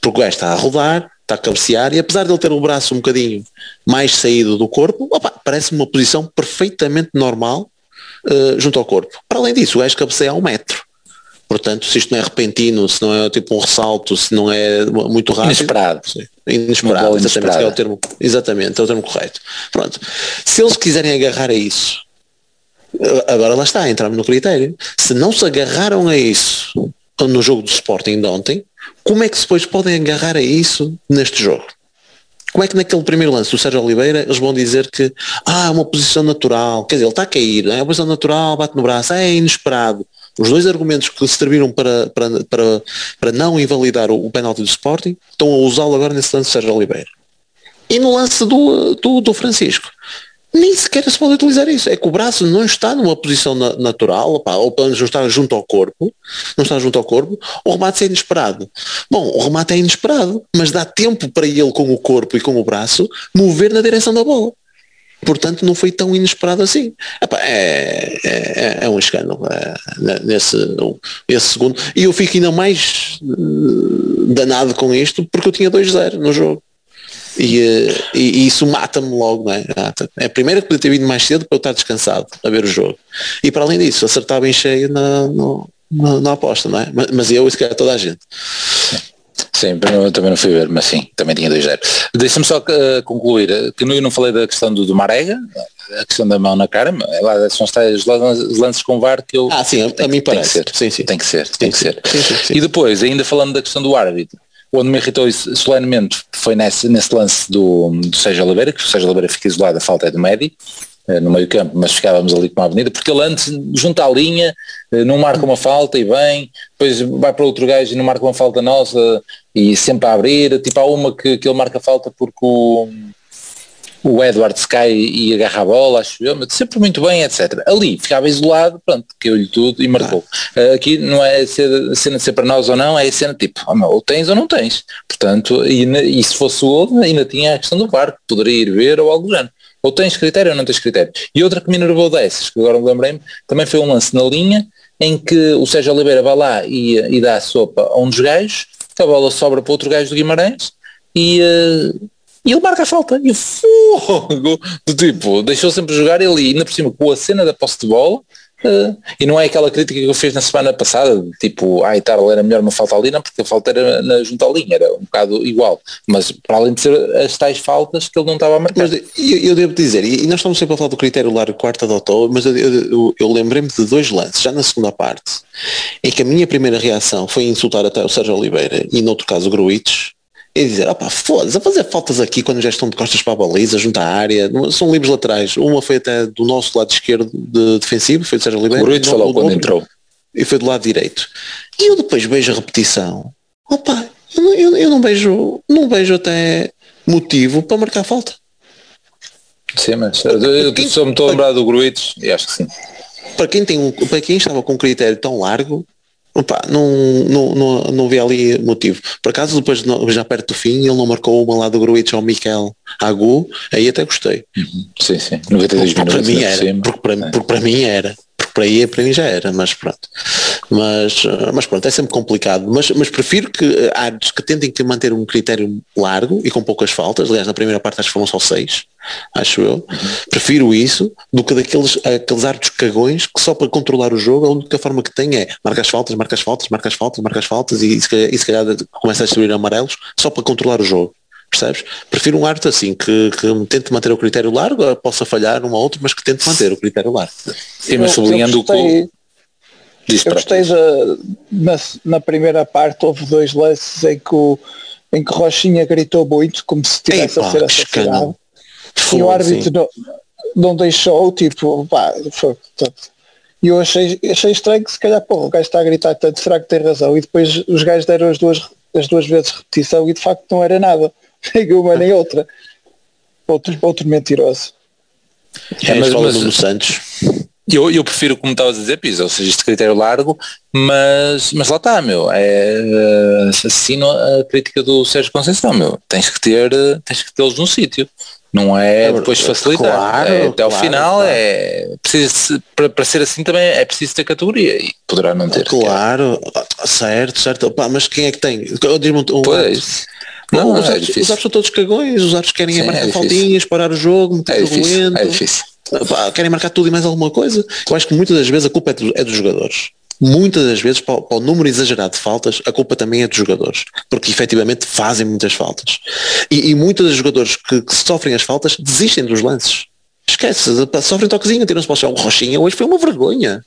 [SPEAKER 3] Porque o gajo está a rodar, está a cabecear e apesar de ele ter o braço um bocadinho mais saído do corpo, parece uma posição perfeitamente normal uh, junto ao corpo. Para além disso, o gajo cabeceia a um metro. Portanto, se isto não é repentino, se não é tipo um ressalto, se não é muito rápido.
[SPEAKER 2] Inesperado.
[SPEAKER 3] Sim, inesperado, exatamente, é o termo, exatamente, é o termo correto. Pronto. Se eles quiserem agarrar a isso, eh, agora lá está, entramos no critério. Se não se agarraram a isso no jogo do Sporting de ontem, como é que depois podem agarrar a isso neste jogo? Como é que naquele primeiro lance do Sérgio Oliveira eles vão dizer que ah, é uma posição natural, quer dizer, ele está a cair, é uma posição natural, bate no braço, é inesperado. Os dois argumentos que serviram para, para, para, para não invalidar o, o penalti do Sporting estão a usá-lo agora nesse lance do Sérgio Oliveira. E no lance do, do, do Francisco nem sequer se pode utilizar isso. É que o braço não está numa posição na, natural, opa, ou pelo menos não está junto ao corpo, não está junto ao corpo, o remate é inesperado. Bom, o remate é inesperado, mas dá tempo para ele com o corpo e com o braço mover na direção da bola. Portanto, não foi tão inesperado assim. Epá, é, é, é, um escândalo é, nesse esse segundo. E eu fico ainda mais uh, danado com isto porque eu tinha 2-0 no jogo. E, eh, e, e isso mata-me logo, não é? É a primeira que podia ter vindo mais cedo para eu estar descansado a ver o jogo. E para além disso, acertar bem cheio na, no, na, na, aposta, não é? Mas, mas eu, isso que é toda a gente.
[SPEAKER 2] Sim, eu também não fui ver, mas sim, também tinha 2-0. Deixa-me só uh, concluir, eh, que eu não falei da questão do, do Marega, a questão da mão na cara, lá são os lances com VAR que eu...
[SPEAKER 3] Ah, sim, a, a mim parece.
[SPEAKER 2] Tem que ser, sim, sim. Tem que ser, tem que ser. Sim, sim, e depois, ainda falando da questão do árbitro, onde me irritou solenemente foi nesse, nesse lance do, do Sérgio Oliveira, que o Sérgio Oliveira fica isolado, a falta é do Medi, eh, no meio campo, mas ficávamos ali com a avenida, porque ele antes junta a linha, eh, não marca uma falta e bem, depois vai para outro gajo e não marca uma falta nossa e sempre a abrir, tipo há uma que, que ele marca falta porque o, o Edwards cai e agarra a bola, acho eu, mas sempre muito bem, etc. Ali ficava isolado, pronto, caiu-lhe tudo e marcou. Ah. Aqui não é a cena de ser para nós ou não, é a cena tipo, oh, meu, ou tens ou não tens. Portanto, e, e se fosse o outro, ainda tinha a questão do VAR, que poderia ir ver ou algo do género. Ou tens critério ou não tens critério. E outra que me enervou dessas, que agora me lembrei-me, também foi um lance na linha, em que o Sérgio Oliveira vai lá e, e dá a sopa a um dos gajos, a bola sobra para outro gajo do Guimarães, e, uh, e ele marca a falta. E o fogo do tipo, deixou sempre jogar ele ainda por cima com a cena da posse de bola. Uh, e não é aquela crítica que eu fiz na semana passada, de tipo, ai, ah, era melhor uma falta ali, não, porque a falta era na junta à linha, era um bocado igual. Mas para além de ser as tais faltas que ele não estava a marcar.
[SPEAKER 3] Mas eu, eu devo dizer, e nós estamos sempre a falar do critério largo quarta do autor, mas eu, eu, eu lembrei-me de dois lances, já na segunda parte, em que a minha primeira reação foi insultar até o Sérgio Oliveira e, noutro caso, o Gruites, e dizer, opá, foda-se, a fazer faltas aqui quando já estão de costas para a baliza, junto à área, são livres laterais. Uma foi até do nosso lado esquerdo de defensivo, foi do Sérgio Oliveira. O
[SPEAKER 2] Brito falou quando entrou.
[SPEAKER 3] E foi do lado direito. E eu depois vejo a repetição. Opa, eu não, eu, eu não vejo, não vejo até motivo para marcar falta.
[SPEAKER 2] Sim, mas eu, eu quem, só me estou a lembrar do Gruitos e acho que sim.
[SPEAKER 3] Para quem, tem um, para quem estava com um critério tão largo, Opa, não, não, não, não vi ali motivo. Por acaso, depois, já perto do fim, ele não marcou uma lá do Gruitch ao Miquel Agu, aí até gostei.
[SPEAKER 2] Uhum. Sim, sim. 92
[SPEAKER 3] porque, para mim era, porque para, é. porque para mim era. Para, aí, para mim já era, mas pronto. Mas, mas pronto, é sempre complicado. Mas, mas prefiro que árbitros que tentem que manter um critério largo e com poucas faltas. Aliás, na primeira parte acho que foram só seis acho eu. Uhum. Prefiro isso do que daqueles aqueles árbitros cagões que só para controlar o jogo a única forma que tem é marcar as faltas, marcar as faltas, marcar as faltas, marcar as faltas e, e, e se calhar começa a distribuir amarelos só para controlar o jogo. Percebes? Prefiro um árbitro assim, que, que tente manter o critério largo, possa falhar um ou outro, mas que tente manter o critério largo.
[SPEAKER 2] Sim, mas sublinhando o que Diz
[SPEAKER 4] Eu gostei da, na, na primeira parte houve dois lances em que o, em que Rochinha gritou muito, como se estivesse
[SPEAKER 3] Epá,
[SPEAKER 4] a ser assassinado. E o árbitro não, não deixou, tipo, pá, foi, portanto, e eu achei, achei estranho que se calhar, porra, o gajo está a gritar tanto, será que tem razão? E depois os gajos deram as duas, as duas vezes repetição e de facto não era nada. (laughs) Nem uma nem outra. Outro, outro mentiroso.
[SPEAKER 3] É,
[SPEAKER 2] mas-
[SPEAKER 3] mas, do Santos.
[SPEAKER 2] Eu, eu prefiro, como estavas a dizer, Pisa, ou seja, este critério largo, mas, mas lá está, meu, é eh, assino a crítica do Sérgio Conceição, meu, tens que ter, eh, tens que tê-los no sítio, não é
[SPEAKER 3] É,
[SPEAKER 2] depois facilitar,
[SPEAKER 3] claro,
[SPEAKER 2] é, até ao
[SPEAKER 3] claro,
[SPEAKER 2] final
[SPEAKER 3] claro.
[SPEAKER 2] é precisa para, para ser assim também é preciso ter categoria e poderá não ter.
[SPEAKER 3] Claro, certo, certo. Pá, mas quem é que tem? Eu digo-me um, um
[SPEAKER 2] Pois,
[SPEAKER 3] Não,
[SPEAKER 2] não,
[SPEAKER 3] os,
[SPEAKER 2] é
[SPEAKER 3] árbitros, os
[SPEAKER 2] difícil,
[SPEAKER 3] árbitros são todos cagões, os árbitros querem
[SPEAKER 2] Sim,
[SPEAKER 3] é marcar
[SPEAKER 2] é
[SPEAKER 3] faltinhas, parar o jogo, meter
[SPEAKER 2] é difícil, é difícil.
[SPEAKER 3] Pá, querem marcar tudo e mais alguma coisa. Eu acho que muitas das vezes a culpa é, do- é dos jogadores. Muitas das vezes, para, o- para o número exagerado de faltas, a culpa também é dos jogadores. Porque efetivamente fazem muitas faltas. E, e muitos dos jogadores que, que sofrem as faltas desistem dos lances. Esquece, pá, sofrem toquezinho, tiram-se para o chão. O Rochinha hoje foi uma vergonha.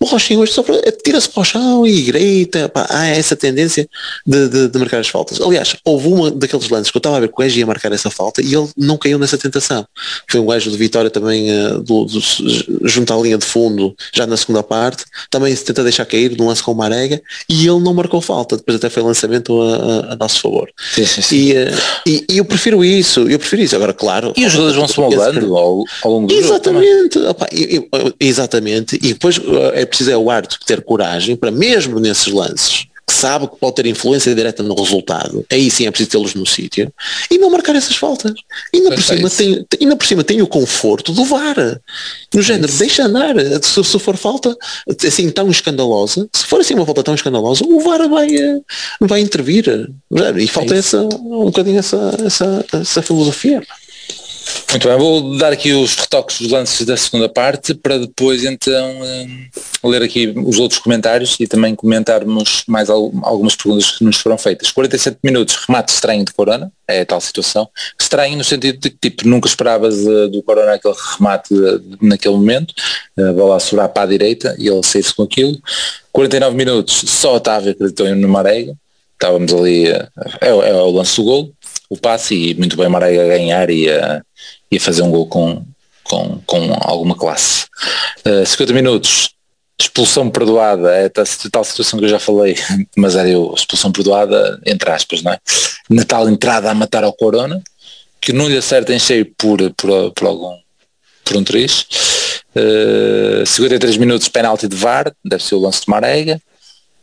[SPEAKER 3] O Rochinha hoje sofre, é, tira-se para o chão e grita. Pá, há essa tendência de, de- de marcar as faltas. Aliás, houve uma daqueles lances que eu estava a ver que o gajo ia marcar essa falta e ele não caiu nessa tentação. Foi um gajo de Vitória também eh, do, do- junto à linha de fundo, já na segunda parte, também se tenta deixar cair no lance com o Marega e ele não marcou falta. Depois até foi lançamento a, a- a nosso favor.
[SPEAKER 2] Sim, sim, sim.
[SPEAKER 3] E, eh, e, e eu prefiro isso, eu prefiro isso. Agora, claro.
[SPEAKER 2] E os jogadores vão se moldando ao, longo do jogo.
[SPEAKER 3] Exatamente, Opa, e- e- exatamente. E depois eh, é preciso é o árbitro ter coragem para mesmo nesses lances que sabe que pode ter influência direta no resultado, aí sim é preciso tê-los no sítio e não marcar essas faltas. E ainda, por
[SPEAKER 2] é
[SPEAKER 3] cima, tem, ainda por cima tem o conforto do VAR. No género, deixa andar. Se, se for falta assim tão escandalosa, se for assim uma falta tão escandalosa, o VAR vai, eh, vai intervir. E falta
[SPEAKER 2] É
[SPEAKER 3] essa, um bocadinho essa, essa, essa filosofia.
[SPEAKER 2] Muito bem, vou dar aqui os retoques dos lances da segunda parte para depois então hum, ler aqui os outros comentários e também comentarmos mais al- algumas perguntas que nos foram feitas. 47 minutos, remate estranho de Corona, é tal situação. Estranho no sentido de que tipo, nunca esperavas eh, do Corona aquele remate eh, naquele momento, a bola a sobrar para a direita e ele sair-se com aquilo. 49 minutos, só Otávio acreditou no Marega, estávamos ali, eh, é, é o lance do gol, o passe e muito bem Marega a ganhar e a, e a fazer um gol com, com, com alguma classe. Uh, 50 minutos, expulsão perdoada, é tal, tal situação que eu já falei, (laughs) mas era eu, expulsão perdoada, entre aspas, não é? Na tal entrada a matar ao Corona, que não lhe acerta em cheio por, por, por algum por um triz. Uh, 53 minutos penalti de VAR, deve ser o lance de Marega.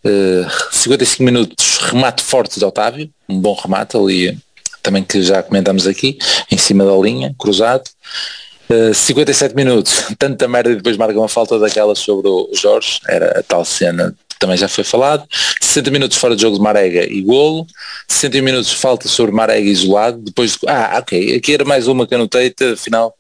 [SPEAKER 2] Uh, 55 minutos remate forte de Otávio, um bom remate ali, também que já comentamos aqui, em cima da linha, cruzado. Uh, 57 minutos, (laughs) tanta merda e depois marca uma falta daquela sobre o Jorge, era a tal cena também já foi falado. 60 minutos fora de jogo de Marega e golo. 61 minutos falta sobre Marega isolado. Depois, de- ah, ok, aqui era mais uma que anotei, afinal.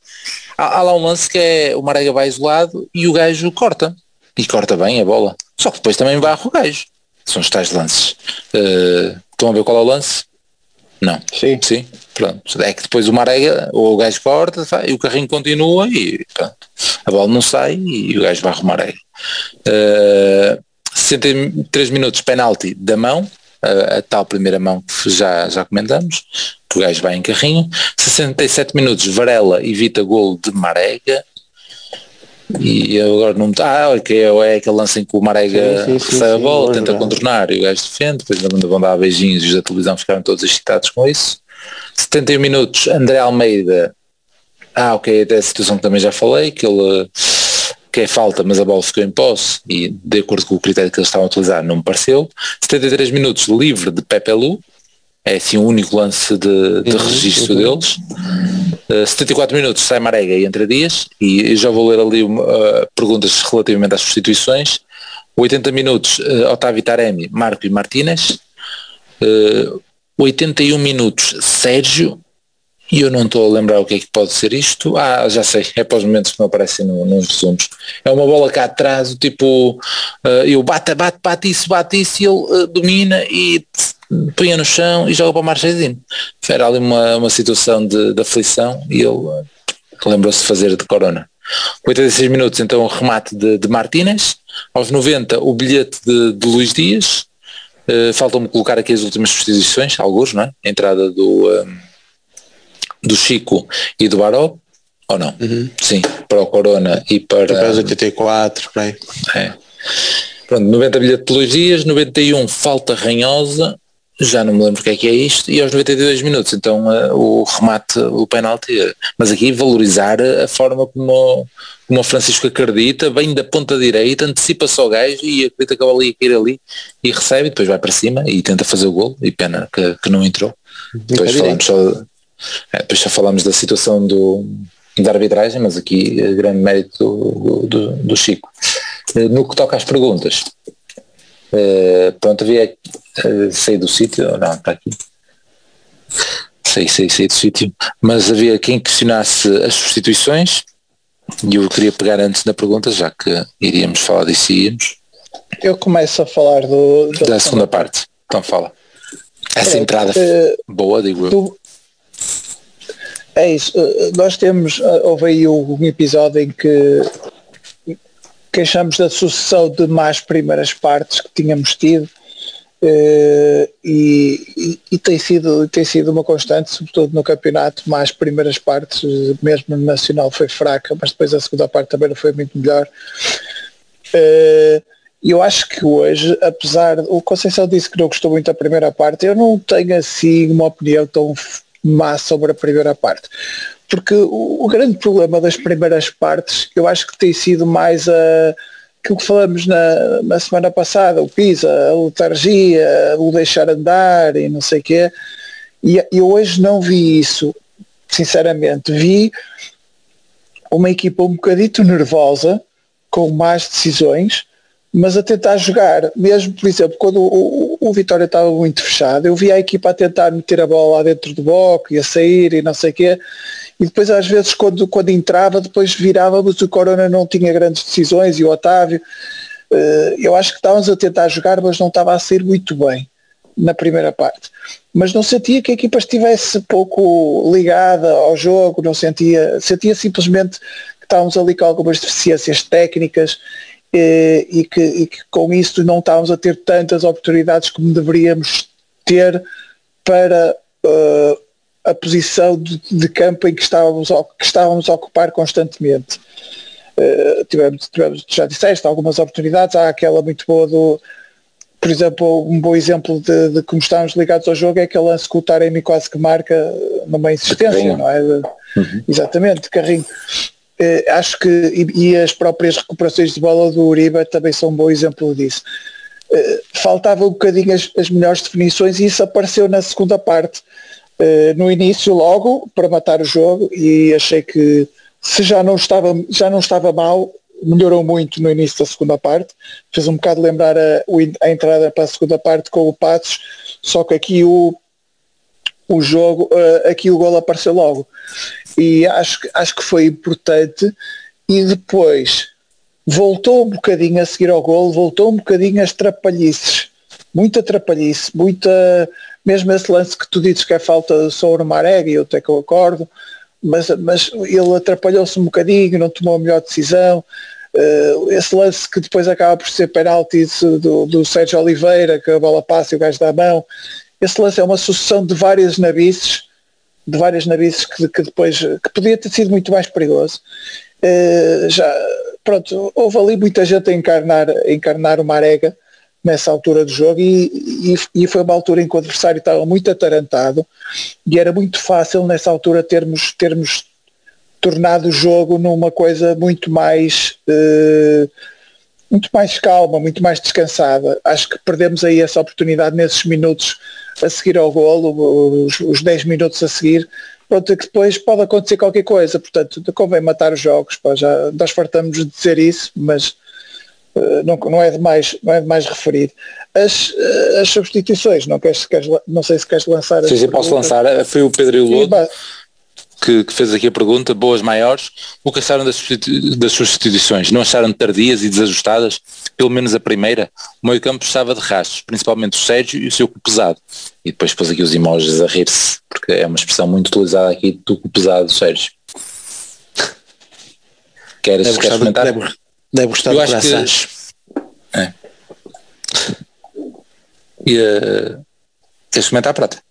[SPEAKER 2] Há, há lá um lance que é o Marega vai isolado e o gajo corta. E corta bem a bola. Só que depois também barra o gajo. São os tais lances. Uh, estão a ver qual é o lance? Não.
[SPEAKER 4] Sim.
[SPEAKER 2] Sim, pronto. É que depois o Marega, ou o gajo corta, tá, e o carrinho continua e pronto. A bola não sai e o gajo vai o Marega. Uh, 63 minutos penalti da mão, a, a tal primeira mão que já, já comentamos, que o gajo vai em carrinho. 67 minutos Varela evita gol de Marega. E eu agora não Ah, ok, é aquele lance em que o Marega
[SPEAKER 3] Sim, sim, sim,
[SPEAKER 2] recebe a bola, tenta contornar e o gajo defende, depois ainda vão dar beijinhos e os da televisão ficaram todos excitados com isso. 71 minutos, André Almeida. Ah, ok, até a situação que também já falei, que ele que é falta, mas a bola ficou em posse e de acordo com o critério que eles estavam a utilizar não me pareceu. 73 minutos livre de Pepe Lu, é assim o único lance de, de
[SPEAKER 3] Uhum,
[SPEAKER 2] registro
[SPEAKER 3] uhum.
[SPEAKER 2] deles. Uh, 74 minutos sai Marega e entra Dias e já vou ler ali uma, uh, perguntas relativamente às substituições. 80 minutos uh, Otávio Taremi, Marco e Martínez. Uh, 81 minutos Sérgio e eu não estou a lembrar o que é que pode ser isto. Ah, já sei, é para os momentos que não aparecem no, nos resumos. É uma bola cá atrás, tipo, uh, eu bate, bate, bate isso, bate isso e ele uh, domina e põe no chão e joga para o Marchezinho. Era ali uma, uma situação de, de aflição e ele uh, lembrou-se de fazer de corona. 86 minutos, então o remate de, de Martínez. Aos 90, o bilhete de, de Luís Dias. Uh, Faltam-me colocar aqui as últimas substituições, alguns, não é? A entrada do, um, do Chico e do Baró. Ou não?
[SPEAKER 3] Uhum.
[SPEAKER 2] Sim, para o Corona e para...
[SPEAKER 3] Para os 84, bem.
[SPEAKER 2] É. Pronto, 90 bilhete de Luís Dias, 91 falta ranhosa, já não me lembro o que é que é isto, e aos 92 minutos, então uh, o remate, o penalti, uh, mas aqui valorizar a forma como, como o Francisco acredita, vem da ponta direita, antecipa só o gajo e acredita que a bola ia cair ali e recebe, depois vai para cima e tenta fazer o gol, e pena que, que não entrou. Depois falamos, só, é, depois já falamos da situação do, da arbitragem, mas aqui grande mérito do, do, do Chico. No que toca às perguntas, Uh, pronto, havia uh, saí do sítio, não, está aqui. Sei, sei, sei do sítio. Mas havia quem questionasse as substituições e eu queria pegar antes da pergunta, já que iríamos falar disso e íamos.
[SPEAKER 4] Eu começo a falar do,
[SPEAKER 2] da, da segunda parte. Então fala. Essa é, entrada uh, boa, digo eu.
[SPEAKER 4] É isso. Nós temos, houve aí um episódio em que queixamos da sucessão de más primeiras partes que tínhamos tido uh, e, e, e, tem, sido, tem sido uma constante, sobretudo no campeonato, mais primeiras partes, mesmo no Nacional foi fraca, mas depois a segunda parte também não foi muito melhor. E eu acho que hoje, apesar, o Conceição disse que não gostou muito da primeira parte, eu não tenho assim uma opinião tão má sobre a primeira parte porque o, o, grande problema das primeiras partes eu acho que tem sido mais a aquilo que falamos na, na semana passada, o PISA, a letargia, o deixar andar e não sei o quê. E eu hoje não vi isso, sinceramente. Vi uma equipa um bocadito nervosa, com más decisões, mas a tentar jogar, mesmo por exemplo, quando o, o, o, Vitória estava muito fechado, eu vi a equipa a tentar meter a bola lá dentro do bloco e a sair e não sei o quê, e depois às vezes quando, quando entrava, depois virávamos, o Corona não tinha grandes decisões e o Otávio, uh, eu acho que estávamos a tentar jogar, mas não estava a sair muito bem na primeira parte. Mas não sentia que a equipa estivesse pouco ligada ao jogo, não sentia, sentia simplesmente que estávamos ali com algumas deficiências técnicas eh, e, que, e que com isso não estávamos a ter tantas oportunidades como deveríamos ter para uh, a posição de, de, campo em que estávamos, que estávamos a ocupar constantemente. Uh, tivemos, tivemos, já disseste, algumas oportunidades, há aquela muito boa do, por exemplo, um bom exemplo de, de como estávamos ligados ao jogo é aquele lance que o Taremi quase que marca numa insistência, não é? Uhum. Exatamente, carrinho. Uh, acho que, e, e, as próprias recuperações de bola do Uribe também são um bom exemplo disso. Uh, faltava um bocadinho as, as melhores definições e isso apareceu na segunda parte eh, no início logo para matar o jogo e achei que se já não estava, já não estava mal, melhorou muito no início da segunda parte, fez um bocado lembrar a, a entrada para a segunda parte com o Passos, só que aqui o, o jogo, uh, aqui o gol apareceu logo. E acho, acho que foi importante. E depois voltou um bocadinho a seguir ao gol, voltou um bocadinho as trapalhices, muita trapalhice, muita mesmo esse lance que tu dizes que é falta sobre o Marega, eu até que eu acordo, mas, mas ele atrapalhou-se um bocadinho, não tomou a melhor decisão. Uh, esse lance que depois acaba por ser penalti do, do Sérgio Oliveira, que a bola passa e o gajo dá a mão. Esse lance é uma sucessão de várias nabices, de várias nabices que, que depois, que podia ter sido muito mais perigoso. Uh, já, pronto, houve ali muita gente a encarnar, a encarnar o Marega, nessa altura do jogo e, e, e, foi uma altura em que o adversário estava muito atarantado e era muito fácil nessa altura termos, termos tornado o jogo numa coisa muito mais uh, muito mais calma, muito mais descansada. Acho que perdemos aí essa oportunidade nesses minutos a seguir ao golo, os, os 10 minutos a seguir, pronto, que depois pode acontecer qualquer coisa, portanto convém matar os jogos, pá, já nós fartamos de dizer isso, mas eh, não, não, é demais, não é demais referir. As, eh, as substituições, não, queres, queres, não sei se queres lançar.
[SPEAKER 2] Sim, sim, posso lançar. Eh, foi o Pedro Ilodo que, que, fez aqui a pergunta, boas maiores. O que acharam das, das substituições? Não acharam tardias e desajustadas? Pelo menos a primeira. O meio campo estava de rastros, principalmente o Sérgio e o seu pesado. E depois pôs aqui os emojis a rir-se, porque é uma expressão muito utilizada aqui do pesado do Sérgio. Queres,
[SPEAKER 3] Deve
[SPEAKER 2] queres comentar?
[SPEAKER 3] deve, deve gostar de
[SPEAKER 2] acho que-. É. E, uh, queres comentar a prata?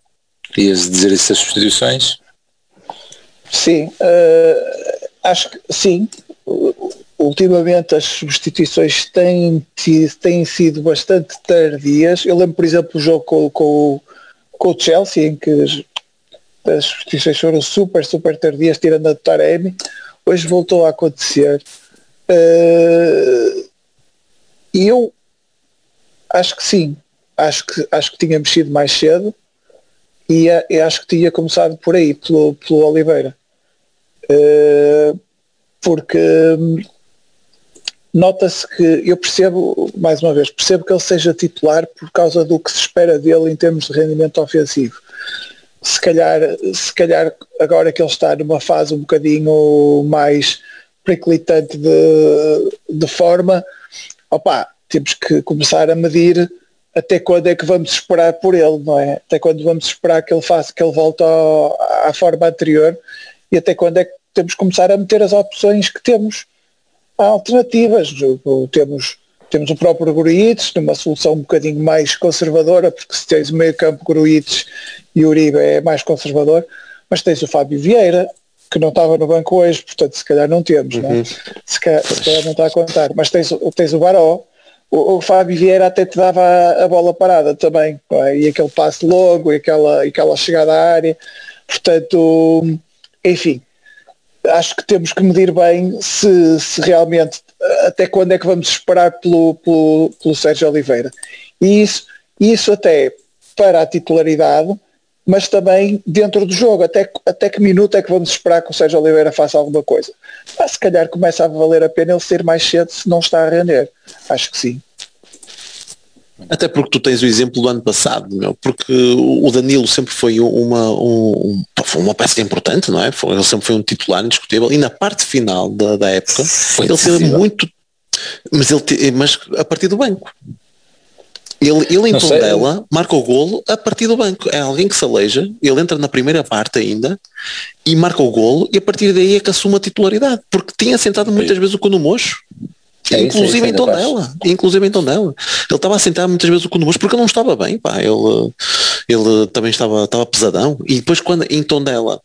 [SPEAKER 2] Ias dizer essas substituições?
[SPEAKER 4] Sim, eh, acho que sim. Ultimamente as substituições têm, ti- têm sido bastante tardias. Eu lembro, por exemplo, o jogo com, com, com o Chelsea, em que as, substituições foram super, super tardias, tirando a Taremi. Hoje voltou a acontecer. Eh, E eu acho que sim. Acho que, acho que tinha mexido mais cedo e, a- e acho que tinha começado por aí, pelo, pelo Oliveira. Eh, porque hum, nota-se que eu percebo, mais uma vez, percebo que ele seja titular por causa do que se espera dele em termos de rendimento ofensivo. Se calhar, se calhar agora que ele está numa fase um bocadinho mais periclitante de, de forma, opa, temos que começar a medir até quando é que vamos esperar por ele, não é? Até quando vamos esperar que ele faça, que ele volte ao- à forma anterior e até quando é que temos que começar a meter as opções que temos há alternativas. Temos, temos o próprio Gruites, numa solução um bocadinho mais conservadora, porque se tens o meio campo Gruites e Uribe é mais conservador, mas tens o Fábio Vieira, que não estava no banco hoje, portanto se calhar não temos, não é? se, calhar, se calhar não está a contar, mas tens, o- tens o Baró, o, o Fábio Vieira até te dava a, a bola parada também, não é? e aquele passe logo, e aquela, e aquela chegada à área, portanto, enfim, acho que temos que medir bem se, se realmente até quando é que vamos esperar pelo, pelo, pelo Sérgio Oliveira. E isso, isso até para a titularidade, mas também dentro do jogo, até, até que minuto é que vamos esperar que o Sérgio Oliveira faça alguma coisa. Ah, se calhar começa a valer a pena ele ser mais cedo se não está a render. Acho que sim.
[SPEAKER 3] Até porque tu tens o exemplo do ano passado, meu, porque o Danilo sempre foi uma, um, uma peça importante, não é? Ele sempre foi um titular indiscutível e na parte final da, da época
[SPEAKER 2] Foi
[SPEAKER 3] ele teve muito, mas, ele te- mas a partir do banco. Ele, ele em. Tondela marca o golo a partir do banco. É alguém que se aleja, ele entra na primeira parte ainda e marca o golo e a partir daí é que assume a titularidade. Porque tinha sentado muitas vezes o cu no mocho.
[SPEAKER 2] É isso,
[SPEAKER 3] inclusive
[SPEAKER 2] é isso,
[SPEAKER 3] em Tondela. Inclusive em Tondela. Ele estava a sentar muitas vezes o cu no mocho porque não estava bem. Pá. Ele, ele também estava, estava pesadão. E depois quando em Tondela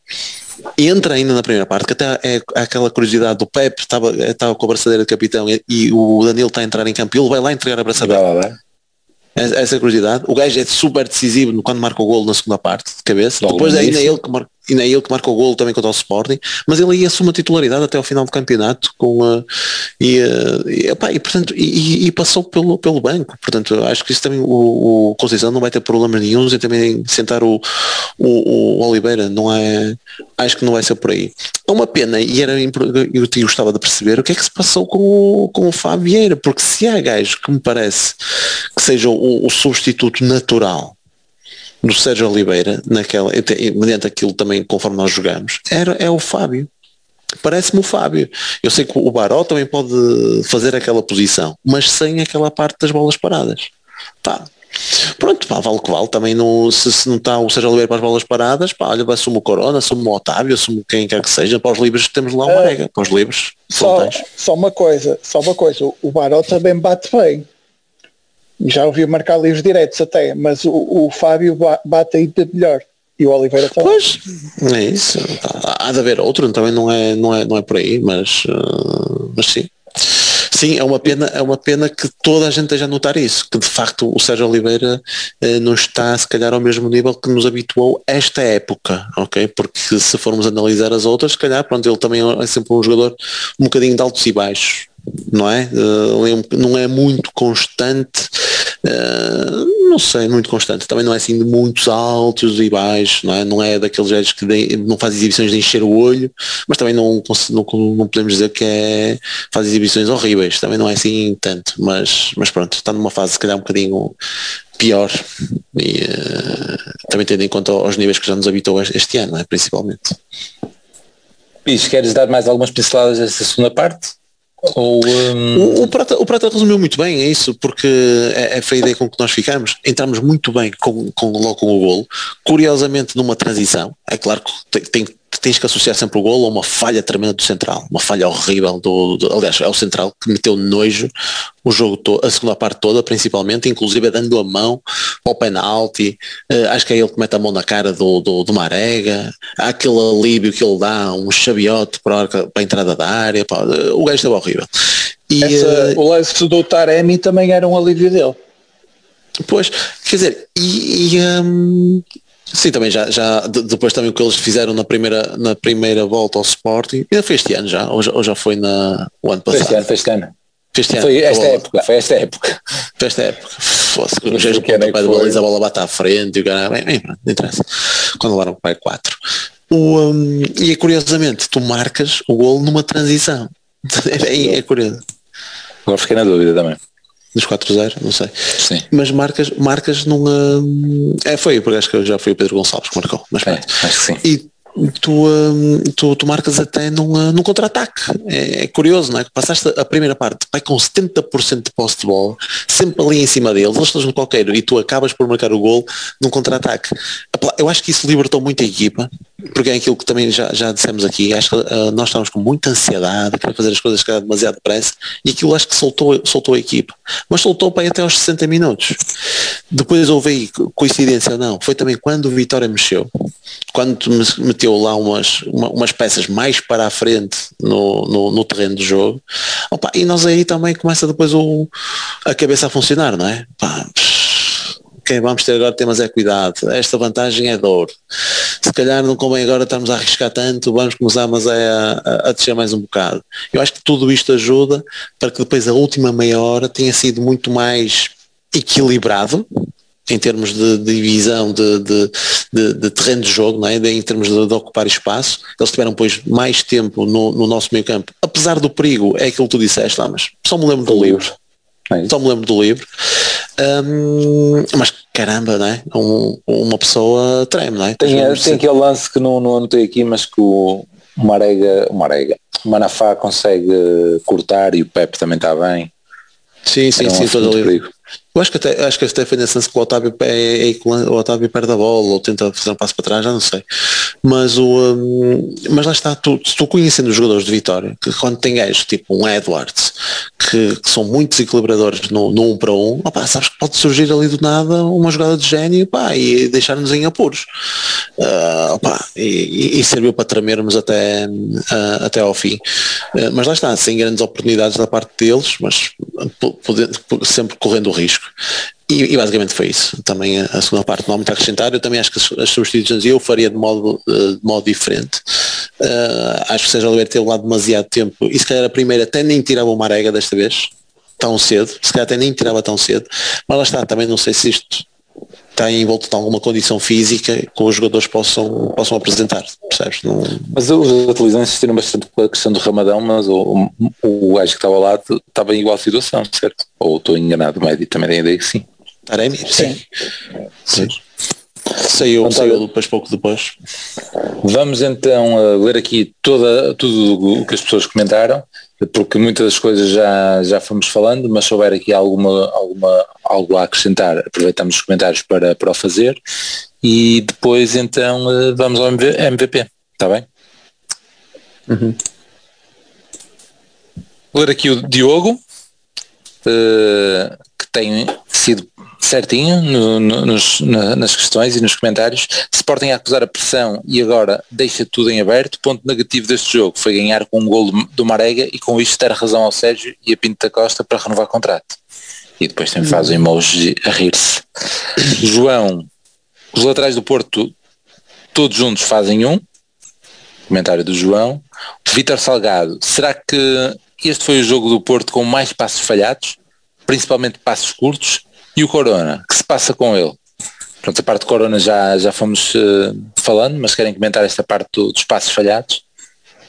[SPEAKER 3] entra ainda na primeira parte, que até é aquela curiosidade do Pepe, estava, estava com a braçadeira de capitão e, e o Danilo está a entrar em campo e ele vai lá entregar a braçadeira. Essa curiosidade. O gajo é super decisivo quando marca o golo na segunda parte, de cabeça.
[SPEAKER 2] Logo
[SPEAKER 3] Depois ainda é,
[SPEAKER 2] início.
[SPEAKER 3] ele que marca, ainda é ele que marca o golo também contra o Sporting. Mas ele aí assume a titularidade até ao final do campeonato com a, e, eh, e, e, portanto, e, e passou pelo, pelo banco. Portanto, acho que isso também o, o Conceição não vai ter problemas nenhums em também sentar o, o, o Oliveira. Não é, acho que não vai ser por aí. É uma pena e era eu gostava de perceber o que é que se passou com o, com o Fábio Vieira, porque se há gajo que me parece que seja o, o substituto natural do Sérgio Oliveira, naquela, mediante aquilo também conforme nós jogamos, era, é o Fábio. Parece-me o Fábio. Eu sei que o Baró também pode fazer aquela posição, mas sem aquela parte das bolas paradas. Pá, Pronto, pá, vale o que vale. Também não, se, se não está o Sérgio Oliveira para as bolas paradas, pá, olha, assumo o Corona, assumo o Otávio, assumo quem quer que seja. Para os livres temos lá o
[SPEAKER 4] É.
[SPEAKER 3] Marega, para os livres.
[SPEAKER 4] Só, só uma coisa, só uma coisa, o Baró também bate bem. Já ouvi marcar livros diretos até, mas o, o Fábio ba- bate ainda melhor. E o Oliveira também.
[SPEAKER 3] Pois, é isso. Há de haver outro, também não é, não é, não é por aí, mas, uh, mas sim. Sim, é uma pena, é uma pena que toda a gente esteja a notar isso, que de facto o Sérgio Oliveira eh, não está se calhar ao mesmo nível que nos habituou esta época, ok? Porque se formos analisar as outras, se calhar pronto, ele também é sempre um jogador um bocadinho de altos e baixos, não é? Eh, não é muito constante, eh, não sei, muito constante, também não é assim de muitos altos e baixos, não é? Não é daqueles gajos que não faz exibições de encher o olho, mas também não, não, não podemos dizer que é, faz exibições horríveis, também não é assim tanto, mas, mas pronto, está numa fase se calhar um bocadinho pior e eh, também tendo em conta os níveis que já nos habitou este, ano, é? principalmente.
[SPEAKER 2] Pis, queres dar mais algumas pinceladas dessa segunda parte? Ou hum,
[SPEAKER 3] O, o Prata, o Prata resumiu muito bem, é isso, porque é, é foi a ideia com que nós ficamos. Entramos muito bem com, com, logo com o golo, curiosamente numa transição. É claro que tem, tem, tens que associar sempre o golo a uma falha tremenda do central, uma falha horrível do, do aliás, é o central que meteu nojo o jogo todo, a segunda parte toda, principalmente, inclusive dando a mão ao penalti, uh, acho que é ele que mete a mão na cara do, do, do Marega, há aquele alívio que ele dá, um chaviote para, para a entrada da área, pá, o gajo estava horrível.
[SPEAKER 4] E, Essa, uh, o lance do Taremi também era um alívio dele.
[SPEAKER 3] Pois, quer dizer, e, e um, sim, também já, já depois também o que eles fizeram na primeira, na primeira volta ao Sporting, ainda foi este ano já, ou já, ou já foi na, o ano passado?
[SPEAKER 2] Foi este ano, foi este ano.
[SPEAKER 3] Este
[SPEAKER 2] foi esta época, foi esta época.
[SPEAKER 3] Foi esta época. Fosse, o jeito que o pai de baliza a bola bate à frente e o cara, bem, bem, não interessa. Quando levaram o pai 4. O, um, e é curiosamente, tu marcas o golo numa transição. (laughs) É, é curioso.
[SPEAKER 2] Agora fiquei na dúvida também.
[SPEAKER 3] Dos 4-0, não sei.
[SPEAKER 2] Sim.
[SPEAKER 3] Mas marcas, marcas numa. É, foi, porque acho que já foi o Pedro Gonçalves que marcou. Mas
[SPEAKER 2] é, sim.
[SPEAKER 3] E tu, um, tu, tu, marcas até num, uh, num contra-ataque. É, é, curioso, não é? Passaste a primeira parte, vai com 70% de posse de bola, sempre ali em cima deles, eles estão no qualquer e tu acabas por marcar o gol num contra-ataque. Eu acho que isso libertou muito a equipa, porque é aquilo que também já, já dissemos aqui, acho que uh, nós estávamos com muita ansiedade, querer fazer as coisas que demasiado depressa, e aquilo acho que soltou, soltou a equipa. Mas soltou para até aos 60 minutos. Depois houve aí, coincidência ou não, foi também quando o Vitória mexeu, quando meteu lá umas, uma, umas peças mais para a frente no, no, no terreno de jogo, opa, e nós aí também começa depois o, a cabeça a funcionar, não é? Pá, quem vamos ter agora temos é cuidado, esta vantagem é dor. Se calhar não convém agora estarmos a arriscar tanto, vamos começar mas é a, a, a descer mais um bocado. Eu acho que tudo isto ajuda para que depois a última meia hora tenha sido muito mais equilibrado, em termos de, divisão de, de, de, de, terreno de jogo, não é? em termos de, ocupar espaço, eles tiveram pois mais tempo no, no nosso meio campo, apesar do perigo, é aquilo que tu disseste lá, mas só me lembro do livro. É só me lembro do livro. Um, mas caramba, não é? Um, uma pessoa treme, não é?
[SPEAKER 2] Tem, tem aquele lance que não, não anotei aqui, mas que o Marega, o Marega, o Manafá consegue cortar e o Pepe também está bem.
[SPEAKER 3] Sim, sim, sim, todo ali. Eu acho que até, acho que foi nesse lance que o Otávio, é, é, o Otávio perde a bola ou tenta fazer um passo para trás, já não sei. Mas, o, um, mas lá está, tu, tu conhecendo os jogadores de Vitória, que quando tem gajos tipo um Edwards, que, que, são muito desequilibradores no, no um para um, opa, sabes que pode surgir ali do nada uma jogada de gênio pá, e deixar-nos em apuros. Uh, opa, e, e, serviu para tremermos até, uh, até ao fim. Uh, mas lá está, sem grandes oportunidades da parte deles, mas sempre correndo o risco. E, e, basicamente foi isso. Também a, segunda parte não há muito a acrescentar. Eu também acho que as, as substituições eu faria de modo, de modo diferente. Uh, acho que seja Oliveira ter levado demasiado tempo e se calhar a primeira até nem tirava uma arega desta vez, tão cedo, se calhar até nem tirava tão cedo. Mas lá está, também não sei se isto está envolto de alguma condição física que os jogadores possam, possam apresentar, percebes? Não...
[SPEAKER 2] Mas os atletas insistiram bastante com a questão do Ramadão, mas o, o, o gajo que estava lá estava em igual situação, certo? Ou estou enganado, o médio também tem ideia que sim.
[SPEAKER 3] Taremi? Sim. sim. Saiu, saiu depois, pouco depois.
[SPEAKER 2] Vamos então ler aqui toda, tudo o que as pessoas comentaram, porque muitas das coisas já, já fomos falando, mas se houver aqui alguma, alguma, algo a acrescentar, aproveitamos os comentários para, para o fazer e depois então eh, vamos ao MVP, está bem? Uhum. Ler aqui o Diogo, uh, que tem sido certinho no, no, nos, na, nas questões e nos comentários. Sporting a acusar a pressão e agora deixa tudo em aberto. Ponto negativo deste jogo foi ganhar com um gol do Marega e com isto ter razão ao Sérgio e a Pinto da Costa para renovar contrato. E depois também faz o emoji a rir-se. (coughs) João, os laterais do Porto todos juntos fazem um. Comentário do João. Vitor Salgado, será que este foi o jogo do Porto com mais passos falhados? Principalmente passos curtos? E o Corona, que se passa com ele? Pronto, a parte do Corona já, já fomos uh, falando, mas querem comentar esta parte do, dos passos falhados?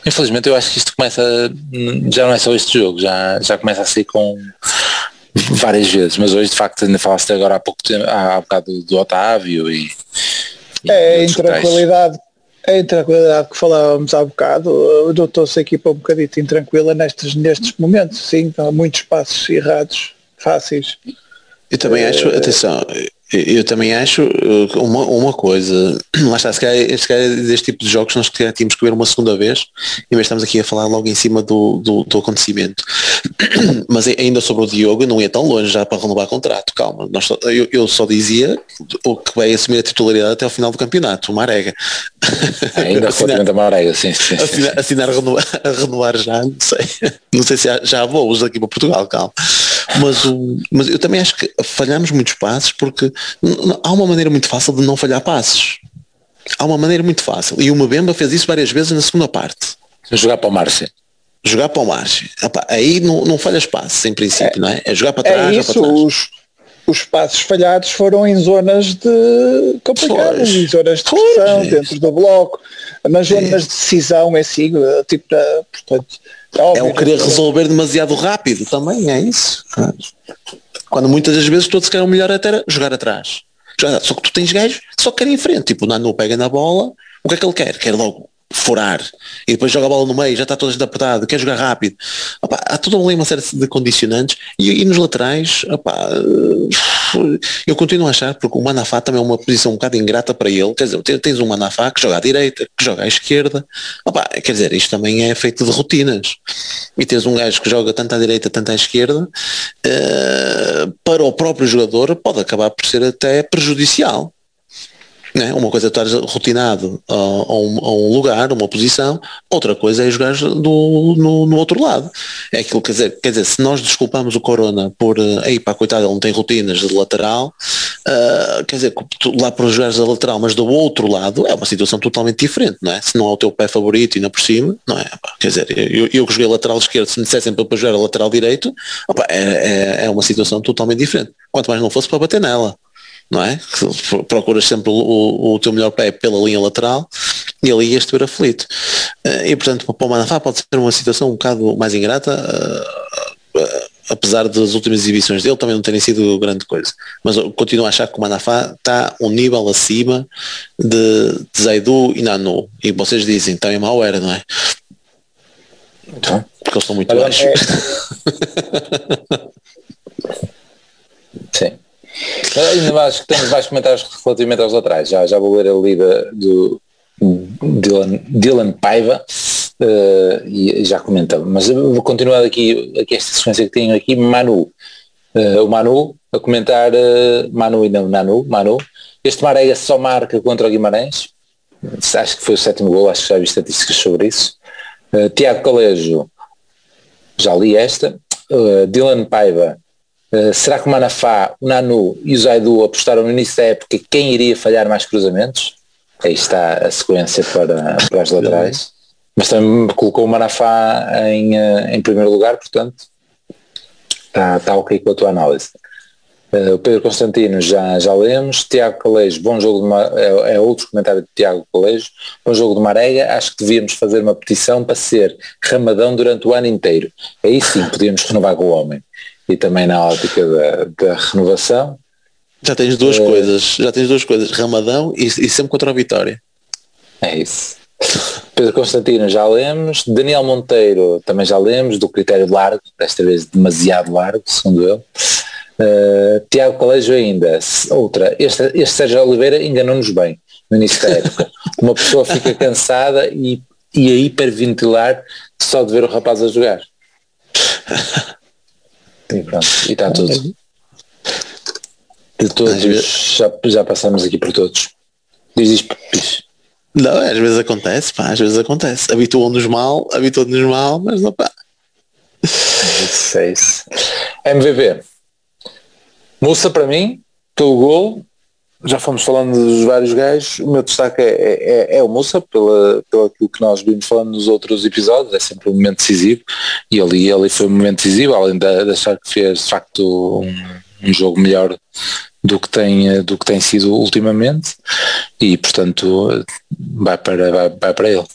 [SPEAKER 2] Infelizmente eu acho que isto começa, já não é só este jogo, já, já começa a ser com várias vezes, mas hoje de facto ainda falaste agora há pouco tempo, há, há bocado do, do Otávio e,
[SPEAKER 4] e é a intranquilidade, a intranquilidade que falávamos há bocado, notou-se a equipa um bocadito intranquila nestes, nestes momentos, sim, há muitos passos errados, fáceis
[SPEAKER 3] eu também acho, atenção, Eu também acho uh, uma, uma coisa, (clears throat) lá está, se calhar, se calhar deste tipo de jogos nós tínhamos que ver uma segunda vez, em vez estamos aqui a falar logo em cima do, do, do acontecimento. (clears throat) Mas ainda sobre o Diogo, não ia tão longe já para renovar contrato, calma. Nós só, eu, eu, só dizia o que vai assumir a titularidade até ao final do campeonato, o Marega.
[SPEAKER 2] É, ainda (laughs) assinar, a Marega, sim, sim, sim.
[SPEAKER 3] Assinar, assinar a, renovar, a (laughs) renovar já, não sei. Não sei se já há voos aqui para Portugal, calma. Mas, o, mas eu também acho que falhamos muitos passos porque há uma maneira muito fácil de não falhar passos. Há uma maneira muito fácil. E o Mbemba fez isso várias vezes na segunda parte.
[SPEAKER 2] Jogar para o Márcio.
[SPEAKER 3] Jogar para o Márcio. aí não, não falhas passos, em princípio, é, não é? É jogar para trás.
[SPEAKER 4] É isso,
[SPEAKER 3] para trás.
[SPEAKER 4] Os, os passos falhados foram em zonas de complicadas, em zonas de pressão, dentro do bloco, nas zonas é. de decisão é assim, tipo, portanto,
[SPEAKER 3] é o querer resolver demasiado rápido também, é isso. Quando muitas das vezes todos querem o melhor até jogar atrás. Só que tu tens gajos só querem em frente. Tipo, o Nano pega na bola, o que é que ele quer? Quer logo furar e depois joga a bola no meio, já está toda apertado, quer jogar rápido. Opa, há toda uma série de condicionantes e, e nos laterais, opa, eu continuo a achar, porque o Manafá também é uma posição um bocado ingrata para ele, quer dizer, tens um Manafá que joga à direita, que joga à esquerda, opa, quer dizer, isto também é feito de rotinas. E tens um gajo que joga tanto à direita, tanto à esquerda, uh, para o próprio jogador pode acabar por ser até prejudicial. Né? Uma coisa é estar rotinado a, a, um, a, um, lugar, uma posição, outra coisa é jogar do, no, no, outro lado. É aquilo quer dizer, quer dizer, se nós desculpamos o Corona por aí pá, coitado, ele não tem rotinas de lateral, uh, quer dizer, lá para os jogares da lateral, mas do outro lado é uma situação totalmente diferente, não é? Se não é o teu pé favorito e ainda por cima, não é? Pá, quer dizer, eu, eu que joguei lateral esquerdo, se me dissessem para jogar lateral direito, opa, é, é, é uma situação totalmente diferente. Quanto mais não fosse para bater nela não é? Que procuras sempre o, o, o, teu melhor pé pela linha lateral e ali ias ver aflito. Eh, e portanto para o Manafá pode ser uma situação um bocado mais ingrata, uh, uh, apesar das últimas exibições dele também não terem sido grande coisa. Mas eu continuo a achar que o Manafá está um nível acima de, de Zaidu e Nanu. E vocês dizem, também mal era, não é? Então, porque eles estão muito baixos. É... (laughs)
[SPEAKER 2] Sim. Ainda que temos mais comentários relativamente aos laterais. Já, já vou ler a lida do Dylan, Dylan Paiva uh, e já comentava. Mas vou continuar aqui, aqui esta sequência que tenho aqui. Manu. Uh, o Manu a comentar uh, Manu e não Nanu, Manu. Este Marega só marca contra o Guimarães. Acho que foi o sétimo gol, acho que já vi estatísticas sobre isso. Tiago Calejo, já li esta. Dylan Paiva, Uh, será que o Manafá, o Nanu e o Zaidu apostaram no início da época quem iria falhar mais cruzamentos? Aí está a sequência para, para as laterais. Mas também colocou o Manafá em, uh, em primeiro lugar, portanto está, está ok com a tua análise. Uh, o Pedro Constantino já, já lemos. Tiago Calejo, bom jogo de é, é, outro comentário de Tiago Calejo. Bom jogo de Marega. Acho que devíamos fazer uma petição para ser ramadão durante o ano inteiro. Aí sim podíamos renovar com o homem e também na ótica da, da renovação.
[SPEAKER 3] Já tens duas é, coisas, já tens duas coisas, Ramadão e, e sempre contra a Vitória.
[SPEAKER 2] É isso. Pedro Constantino já lemos, Daniel Monteiro também já lemos, do critério largo, desta vez demasiado largo, segundo ele. Uh, Tiago Colégio ainda, outra, este, este Sérgio Oliveira enganou-nos bem no início da época. (laughs) Uma pessoa fica cansada e, e a hiperventilar só de ver o rapaz a jogar. (laughs) E pronto, e está tudo. De todos, já, já passamos aqui por todos. Diz isto,
[SPEAKER 3] Não, às vezes acontece, pá, às vezes acontece. Habituam-nos mal, habituam-nos mal, mas não pá.
[SPEAKER 2] Isso é isso. MVB. Moça para mim, pelo gol, já fomos falando dos vários gajos, o meu destaque é, é, é, é o Musa, pela, pelo aquilo que nós vimos falando nos outros episódios, é sempre um momento decisivo, e ali, ali foi um momento decisivo, além de, de achar que fez de facto um, um, jogo melhor do que tem, do que tem sido ultimamente, e portanto vai para, vai, vai para ele.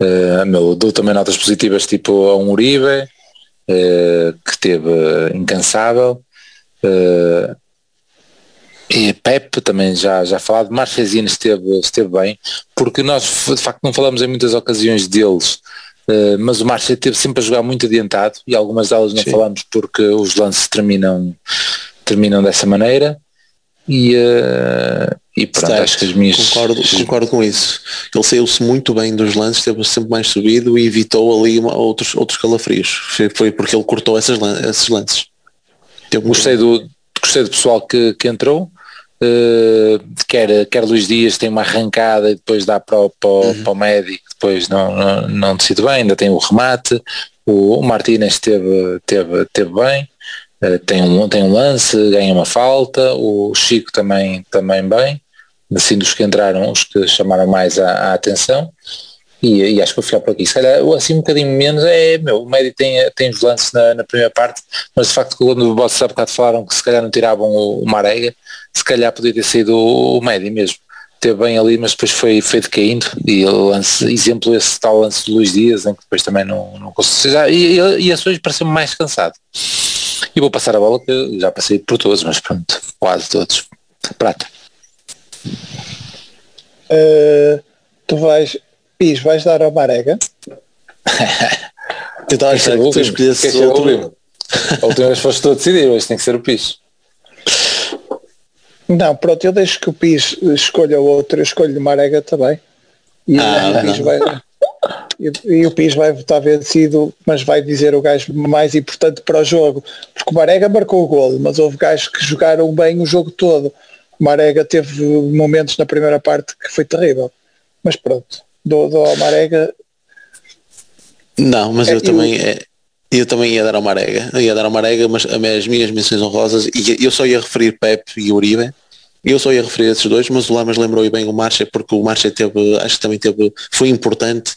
[SPEAKER 2] Uh, meu, dou também notas positivas tipo a um Uribe, uh, que esteve incansável, uh, e Pepe também já, já falado, Marchesino esteve, esteve bem, porque nós de facto não falamos em muitas ocasiões deles, uh, mas o Marcha esteve sempre a jogar muito adiantado e algumas delas não Sim. falamos porque os lances terminam, terminam dessa maneira. e, uh, e pronto, certo. acho que as minhas...
[SPEAKER 3] Concordo, concordo com isso. Ele saiu-se muito bem dos lances, teve sempre mais subido e evitou ali uma, outros, outros calafrios. Foi, foi porque ele cortou essas, esses lances.
[SPEAKER 2] Teve gostei, do, gostei do pessoal que, que entrou. Uh, quer, quer Luís Dias tem uma arrancada e depois dá para o, para, uhum. para o médico, depois não, não, não decide bem, ainda tem o remate, o, o Martínez teve, teve, teve bem, uh, tem, um, tem um lance, ganha uma falta, o Chico também, também bem, assim dos que entraram, os que chamaram mais a, a atenção. E, e, acho que vou ficar por aqui. Se calhar, assim um bocadinho menos, é, meu, o médio tem, tem os lances na, na, primeira parte, mas de facto quando o Boss há bocado falaram que se calhar não tiravam o, o Marega, se calhar podia ter sido o, médio mesmo. Teve bem ali, mas depois foi, foi decaindo e lance, exemplo esse tal lance de Luís Dias, em que depois também não, não conseguiu. E, e, e a hoje pareceu mais cansado. E vou passar a bola que já passei por todos, mas pronto, quase todos. Prata.
[SPEAKER 4] Uh, tu vais Pis, vais dar ao Marega?
[SPEAKER 3] Tentar achar que tu escolhesse
[SPEAKER 2] o último. A última vez foste tu a decidir, hoje tem que ser o Pis.
[SPEAKER 4] Não, pronto, eu deixo que o Pis escolha o outro, eu escolho o Marega também. E, ah, o Pis vai, e, e, o Pis vai votar vencido, mas vai dizer o gajo mais importante para o jogo. Porque o Marega marcou o golo, mas houve gajos que jogaram bem o jogo todo. O Marega teve momentos na primeira parte que foi terrível. Mas pronto do, do Marega.
[SPEAKER 3] Não, mas é, eu, eu também é, eu também ia dar ao Marega, ia dar ao Marega, mas as minhas menções honrosas, e eu só ia referir Pepe e Uribe, eu só ia referir esses dois, mas o Lamas lembrou bem o Marcha, porque o Marcha teve, acho que também teve, foi importante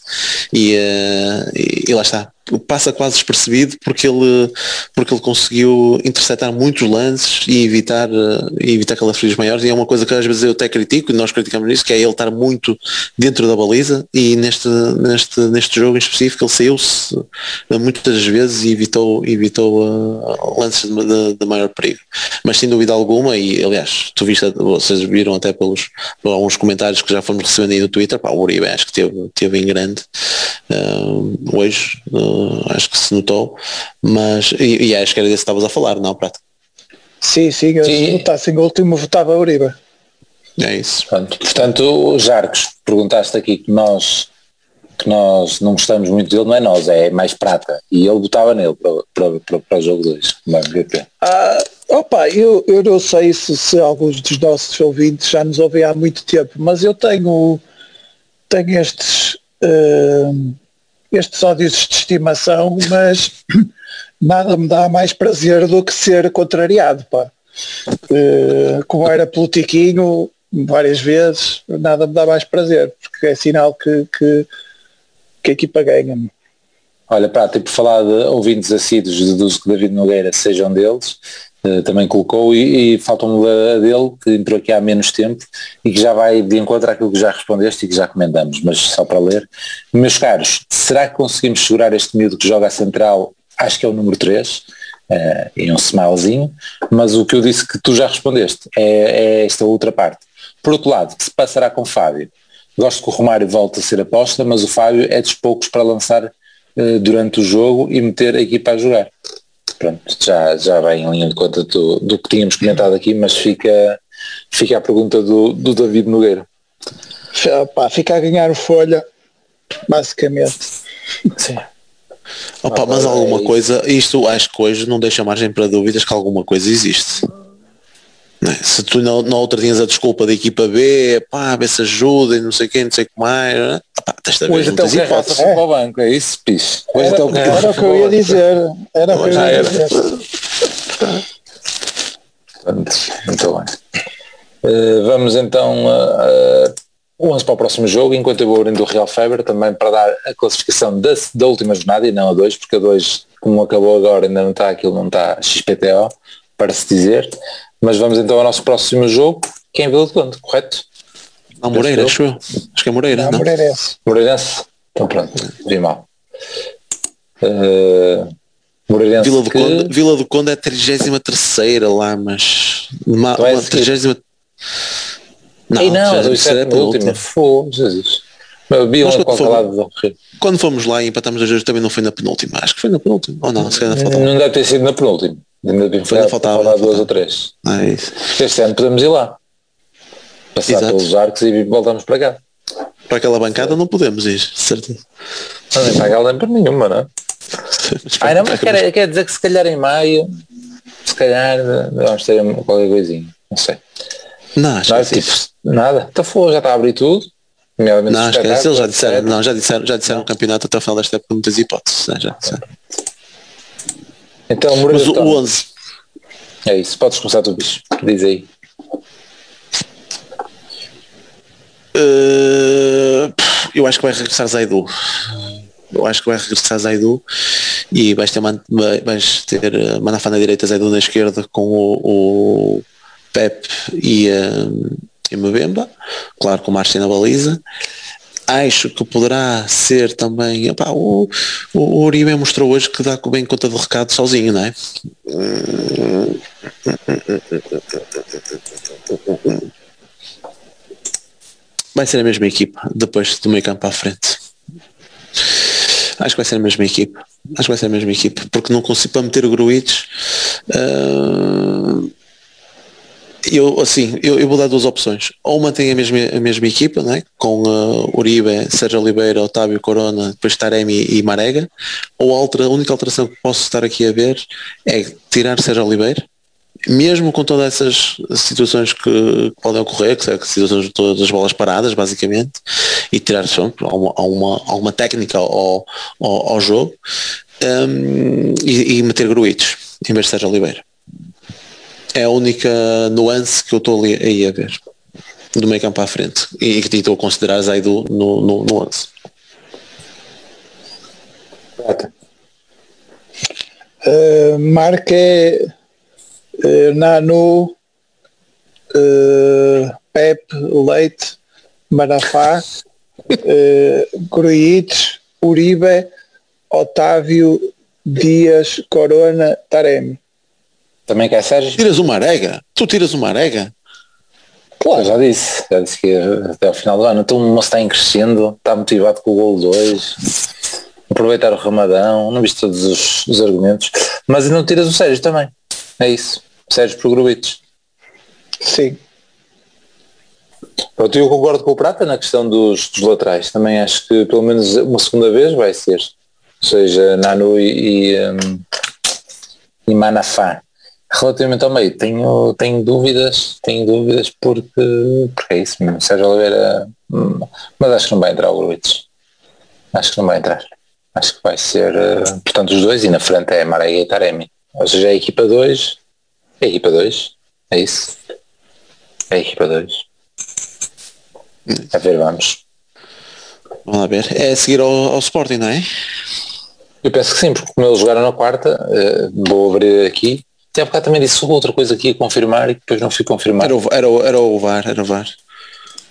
[SPEAKER 3] e, uh, e, e lá está passa quase despercebido porque ele, porque ele conseguiu interceptar muitos lances e evitar, uh, e evitar calafrios maiores e é uma coisa que às vezes eu até critico e nós criticamos nisso, que é ele estar muito dentro da baliza e neste, neste, neste jogo em específico ele saiu-se uh, muitas vezes e evitou, evitou uh, lances de, de, de, maior perigo. Mas sem dúvida alguma, e aliás, tu viste, vocês viram até pelos, por alguns comentários que já fomos recebendo aí no Twitter, pá, o Uribe acho que teve, teve em grande hoje acho que se notou, mas e, e acho que era desse que estavas a falar, não, Prata?
[SPEAKER 4] Sim, sim, eu sim. se votassem o último votava a Uribe.
[SPEAKER 3] É isso.
[SPEAKER 2] Pronto, portanto, Jarcos, perguntaste aqui que nós que nós não gostamos muito dele, não é nós, é mais prata. E ele votava nele para, para, para, para o jogo 2,
[SPEAKER 4] Ah, opa, eu, eu não sei se, se alguns dos nossos ouvintes já nos ouvem há muito tempo, mas eu tenho, tenho estes uh, estes ódios de estimação, mas nada me dá mais prazer do que ser contrariado, pá. Uh, como era politiquinho várias vezes, nada me dá mais prazer, porque é sinal que, que, que a equipa ganha. -me.
[SPEAKER 2] Olha, Prata, e por falar de ouvintes assíduos, deduzo que David Nogueira sejam deles, eh, também colocou e, e falta-me a dele, que entrou aqui há menos tempo e que já vai de encontro àquilo que já respondeste e que já comentamos, mas só para ler. Meus caros, será que conseguimos segurar este miúdo que joga a central? Acho que é o número 3, uh, eh, em um smilezinho, mas o que eu disse que tu já respondeste é, é esta outra parte. Por outro lado, que se passará com o Fábio? Gosto que o Romário volte a ser aposta, mas o Fábio é dos poucos para lançar uh, durante o jogo e meter a equipa a jogar pronto, já, já vai em linha de conta do, do que tínhamos comentado aqui, mas fica, fica a pergunta do, do David Nogueira.
[SPEAKER 4] Pá, fica a ganhar folha, basicamente.
[SPEAKER 3] Sim. Opa, mas alguma coisa, isto acho que hoje não deixa margem para dúvidas que alguma coisa existe. É? Se tu na, na outra tinhas a desculpa da equipa B, pá, ver se ajuda e não sei quem, não sei o que mais, né? pá, desta
[SPEAKER 2] vez Hoje não tens hipótese. É. para o banco, é isso, piche.
[SPEAKER 4] Hoje era, o era o que eu ia dizer. Era o que eu ia dizer.
[SPEAKER 2] Muito bem. Uh, vamos então uh, uh, 11 para o próximo jogo, enquanto eu vou abrindo o Real Feber também para dar a classificação da, da última jornada e não a 2, porque a 2, como acabou agora, ainda não está aquilo, não está XPTO, para se dizer. Mas vamos então ao nosso próximo jogo, que é em Vila de Conde, correto?
[SPEAKER 3] Não, Moreira, acho eu. Acho que é Moreira. Não,
[SPEAKER 4] não. Moreirense.
[SPEAKER 2] Moreirense? Então pronto, vi mal. Uh,
[SPEAKER 3] Moreirense Vila do, que... Conde, Vila do Conde é a 33 lá, mas. Uma, então é uma 30...
[SPEAKER 2] Não, Ei, não, isso é a última. Fogo, Jesus. Quando, fomos,
[SPEAKER 3] quando fomos lá e empatamos a jogo também não foi na penúltima. Acho que foi na penúltima. Ou não, se calhar
[SPEAKER 2] Não deve ter sido na penúltima. Bem
[SPEAKER 3] Ainda faltava,
[SPEAKER 2] faltava duas
[SPEAKER 3] faltava.
[SPEAKER 2] ou três.
[SPEAKER 3] É isso.
[SPEAKER 2] Este ano podemos ir lá. Passar
[SPEAKER 3] Exato.
[SPEAKER 2] pelos arcos e voltamos para cá.
[SPEAKER 3] Para aquela bancada não podemos ir, certeza.
[SPEAKER 2] Não nem para cá nem para nenhuma, não é? Ai, não, mas quer, quer dizer que se calhar em maio, se calhar vamos ter qualquer coisinha. Não sei.
[SPEAKER 3] Não, acho
[SPEAKER 2] Não,
[SPEAKER 3] que
[SPEAKER 2] tipo, nada. Então foi, já está a abrir tudo.
[SPEAKER 3] Não, esquece, eles já disseram, não, já disseram, já disseram o campeonato até o final desta época muitas hipóteses, né, já disseram.
[SPEAKER 2] Então, Moreira
[SPEAKER 3] Mas o,
[SPEAKER 2] Toma.
[SPEAKER 3] o 11,
[SPEAKER 2] É isso, podes começar tu, bicho. Diz aí.
[SPEAKER 3] eh, eu acho que vai regressar Zaidu. Eu acho que vai regressar Zaidu e vais ter, vais ter eh, Manafá na direita, Zaidu na esquerda com o, o Pep e, eh, e Mbemba, claro com o Márcio na baliza. Acho que poderá ser também. epá, o, o Uribe mostrou hoje que dá bem conta do recado sozinho, não é? Vai ser a mesma equipa, depois do meio campo à frente. Acho que vai ser a mesma equipa. Acho que vai ser a mesma equipa. Porque não consigo para meter o Gruites. ah, eu, assim, eu, eu vou dar duas opções. Ou mantém a mesma, a mesma equipa, né? com ah, Uribe, Sérgio Oliveira, Otávio Corona, depois Taremi e Marega. Ou a, alter- a única alteração que posso estar aqui a ver é tirar Sérgio Oliveira mesmo com todas essas situações que, podem ocorrer, que são situações de todas as bolas paradas, basicamente, e tirar sempre alguma, alguma, alguma técnica ao, ao, ao jogo, hum, e, e meter gruitos em vez de Sérgio Oliveira. É a única nuance que eu estou ali aí a ver do meio campo à frente e que estou a considerar Zaidu no, no, no 11.
[SPEAKER 4] Uh, marca é uh, Nanu, uh, Pep, Leite, Marafá, (laughs) uh, Gruites, Uribe, Otávio, Dias, Corona, Taremi.
[SPEAKER 2] Também quer Sérgio?
[SPEAKER 3] Tiras uma arega? Tu tiras uma arega?
[SPEAKER 2] Claro, já disse. Já disse que até ao final do ano. Então o moço está em crescendo, está motivado com o gol 2. Aproveitar o Ramadão, não viste todos os, os argumentos. Mas não tiras o Sérgio também. É isso. Sérgio por gruitos.
[SPEAKER 4] Sim.
[SPEAKER 2] Pronto, eu concordo com o Prata na questão dos, dos laterais. Também acho que pelo menos uma segunda vez vai ser. Ou seja, Nanu e, e, um, e Manafá. Relativamente ao meio, tenho, tenho dúvidas, tenho dúvidas porque, porque é isso mesmo. Sérgio Oliveira, hum, mas acho que não vai entrar o Gruites. Acho que não vai entrar. Acho que vai ser, uh, portanto, os dois e na frente é Marega e Taremi. Ou seja, é a equipa 2. É a equipa 2. É isso. É a equipa 2. A ver, vamos.
[SPEAKER 3] Vamos lá ver. É a seguir ao, ao Sporting, não é?
[SPEAKER 2] Eu penso que sim, porque como eles jogaram na quarta, uh, vou abrir aqui. Até há bocado também disse outra coisa aqui a confirmar e depois não fui confirmar.
[SPEAKER 3] Era o, era, o, era o VAR, era o VAR.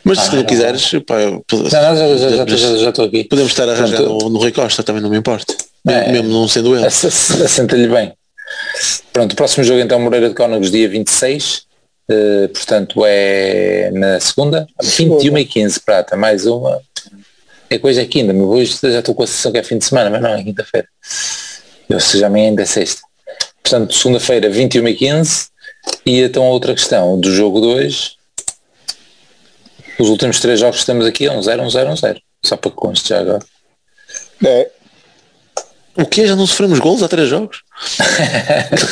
[SPEAKER 3] Mas
[SPEAKER 2] Ah,
[SPEAKER 3] se tu quiseres, pá, eu-
[SPEAKER 2] Não, não, já, já, já, já, já estou aqui.
[SPEAKER 3] podemos estar a arranjar
[SPEAKER 2] Pronto.
[SPEAKER 3] no, no Rui Costa, também não me importa.
[SPEAKER 2] É.
[SPEAKER 3] Mesmo não sendo ele.
[SPEAKER 2] Assenta-lhe bem. Pronto, o próximo jogo então Moreira de Cónagos dia 26, eh, portanto é na segunda, 21 e 15 prata, mais uma. É coisa é quinta, mas hoje já estou com a sessão que é fim de semana, mas não, é quinta-feira. Ou seja, amanhã ainda é sexta. Portanto, segunda-feira 21 e 15 e então a outra questão do jogo 2. Os últimos três jogos que estamos aqui é um 0, um 0, um 0. Só para que conste já agora.
[SPEAKER 4] É.
[SPEAKER 3] O que Já não sofremos golos há três jogos?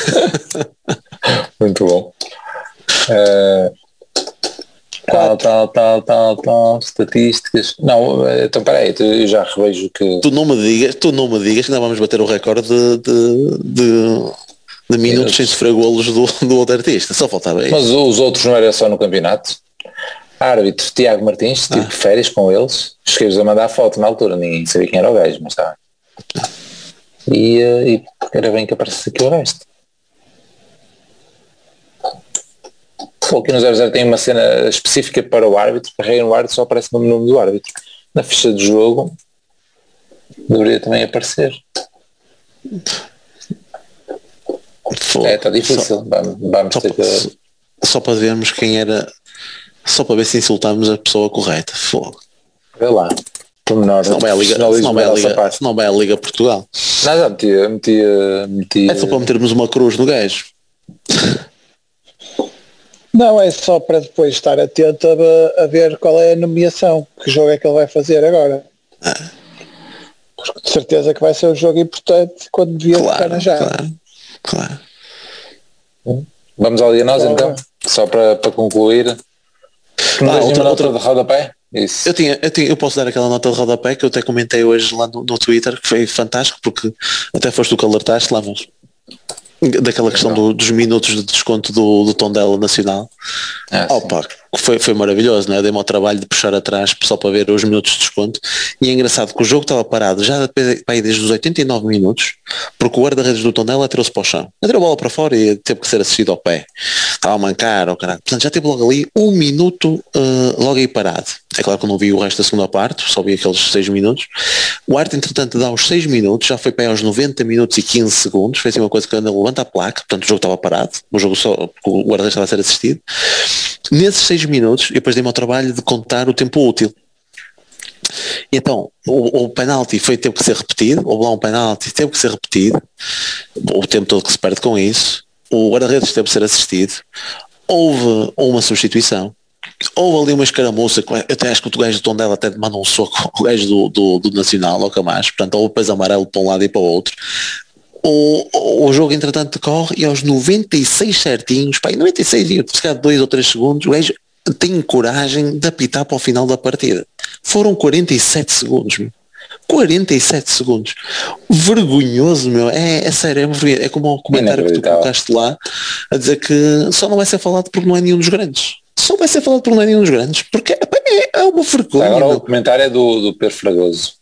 [SPEAKER 3] (laughs)
[SPEAKER 2] Muito bom. Eh, tal, tal, tal, tal, tal, estatísticas. Não, eh, então peraí, eu já revejo que.
[SPEAKER 3] Tu não me digas, tu não me digas que ainda vamos bater o recorde de, de, de, de minutos sem sofrer golos do, do outro artista. Só faltava isso.
[SPEAKER 2] Mas os outros não era só no campeonato. Árbitro Tiago Martins, tive férias com eles, cheguei a mandar foto na altura, ninguém sabia quem era o gajo, mas estava. E, eh, e era bem que aparecesse aqui o resto. Pô, Aqui no 00 tem uma cena específica para o árbitro, carrega no árbitro só aparece o nome do árbitro. Na ficha de jogo deveria também aparecer. É, está difícil. Vamos, vamos
[SPEAKER 3] Só,
[SPEAKER 2] ter que.
[SPEAKER 3] só, só para vermos quem era. Só para ver se insultamos a pessoa correta. Fogo.
[SPEAKER 2] Vê lá. Pormenor.
[SPEAKER 3] Não vai à Liga, não vai à Liga, não vai à Liga Portugal.
[SPEAKER 2] Não, já metia, metia, metia.
[SPEAKER 3] É só para metermos uma cruz no gajo.
[SPEAKER 4] Não, é só para depois estar atento a, a ver qual é a nomeação, que jogo é que ele vai fazer agora. Porque de certeza que vai ser um jogo importante quando devia
[SPEAKER 3] Claro,
[SPEAKER 4] ficar na
[SPEAKER 3] claro, claro.
[SPEAKER 2] Vamos ao dia nós então, só para, para concluir. Não
[SPEAKER 3] Ah, outra-
[SPEAKER 2] nota
[SPEAKER 3] outra-
[SPEAKER 2] de rodapé? Isso.
[SPEAKER 3] Eu, tinha, eu, tinha, eu posso dar aquela nota de rodapé que eu até comentei hoje lá no, no Twitter, que foi fantástico, porque até foste tu que alertaste lá, mas daquela questão do- dos minutos de desconto do, do Tondela Nacional.
[SPEAKER 2] Ah, sim.
[SPEAKER 3] Foi, foi maravilhoso, né? dei-me ao trabalho de puxar atrás só para ver os minutos de desconto. E é engraçado que o jogo estava parado já aí desde os 89 minutos, porque o guarda-redes do Tondela atirou-se para o chão. Atirou a bola para fora e teve que ser assistido ao pé. Estava a mancar, ao caralho. Portanto, já teve logo ali um minuto eh, logo aí parado. É claro que eu não vi o resto da segunda parte, só vi aqueles 6 minutos. O Arte, entretanto, dá os 6 minutos, já foi para aos 90 minutos e 15 segundos. Foi assim uma coisa que ainda levanta a placa, portanto o jogo estava parado, o jogo só, o guarda-redes estava a ser assistido. Nesses 6 minutos, eu depois dei-me ao trabalho de contar o tempo útil. E Então, o, o penalti foi, teve que ser repetido, lá um penalti, teve que ser repetido, o tempo todo que se perde com isso, o guarda-redes teve que ser assistido, houve uma substituição, houve ali uma escaramuça, que eu até acho que o gajo do Tondela até manda um soco ao gajo do, do, do Nacional, ao Camacho, portanto houve depois amarelo para um lado e para o outro. O, o, o jogo entretanto decorre e aos 96 certinhos, pá, em 96 e se calhar 2 ou 3 segundos, o gajo tem coragem de apitar para o final da partida. Foram 47 segundos, meu. 47 segundos. Vergonhoso, meu. É, é sério, é, é como o comentário que tu colocaste lá a dizer que só não vai ser falado porque não é nenhum dos grandes. Só vai ser falado porque não é nenhum dos grandes. Porque é, é uma vergonha.
[SPEAKER 2] Agora
[SPEAKER 3] meu.
[SPEAKER 2] o comentário é do, do Pedro Fragoso.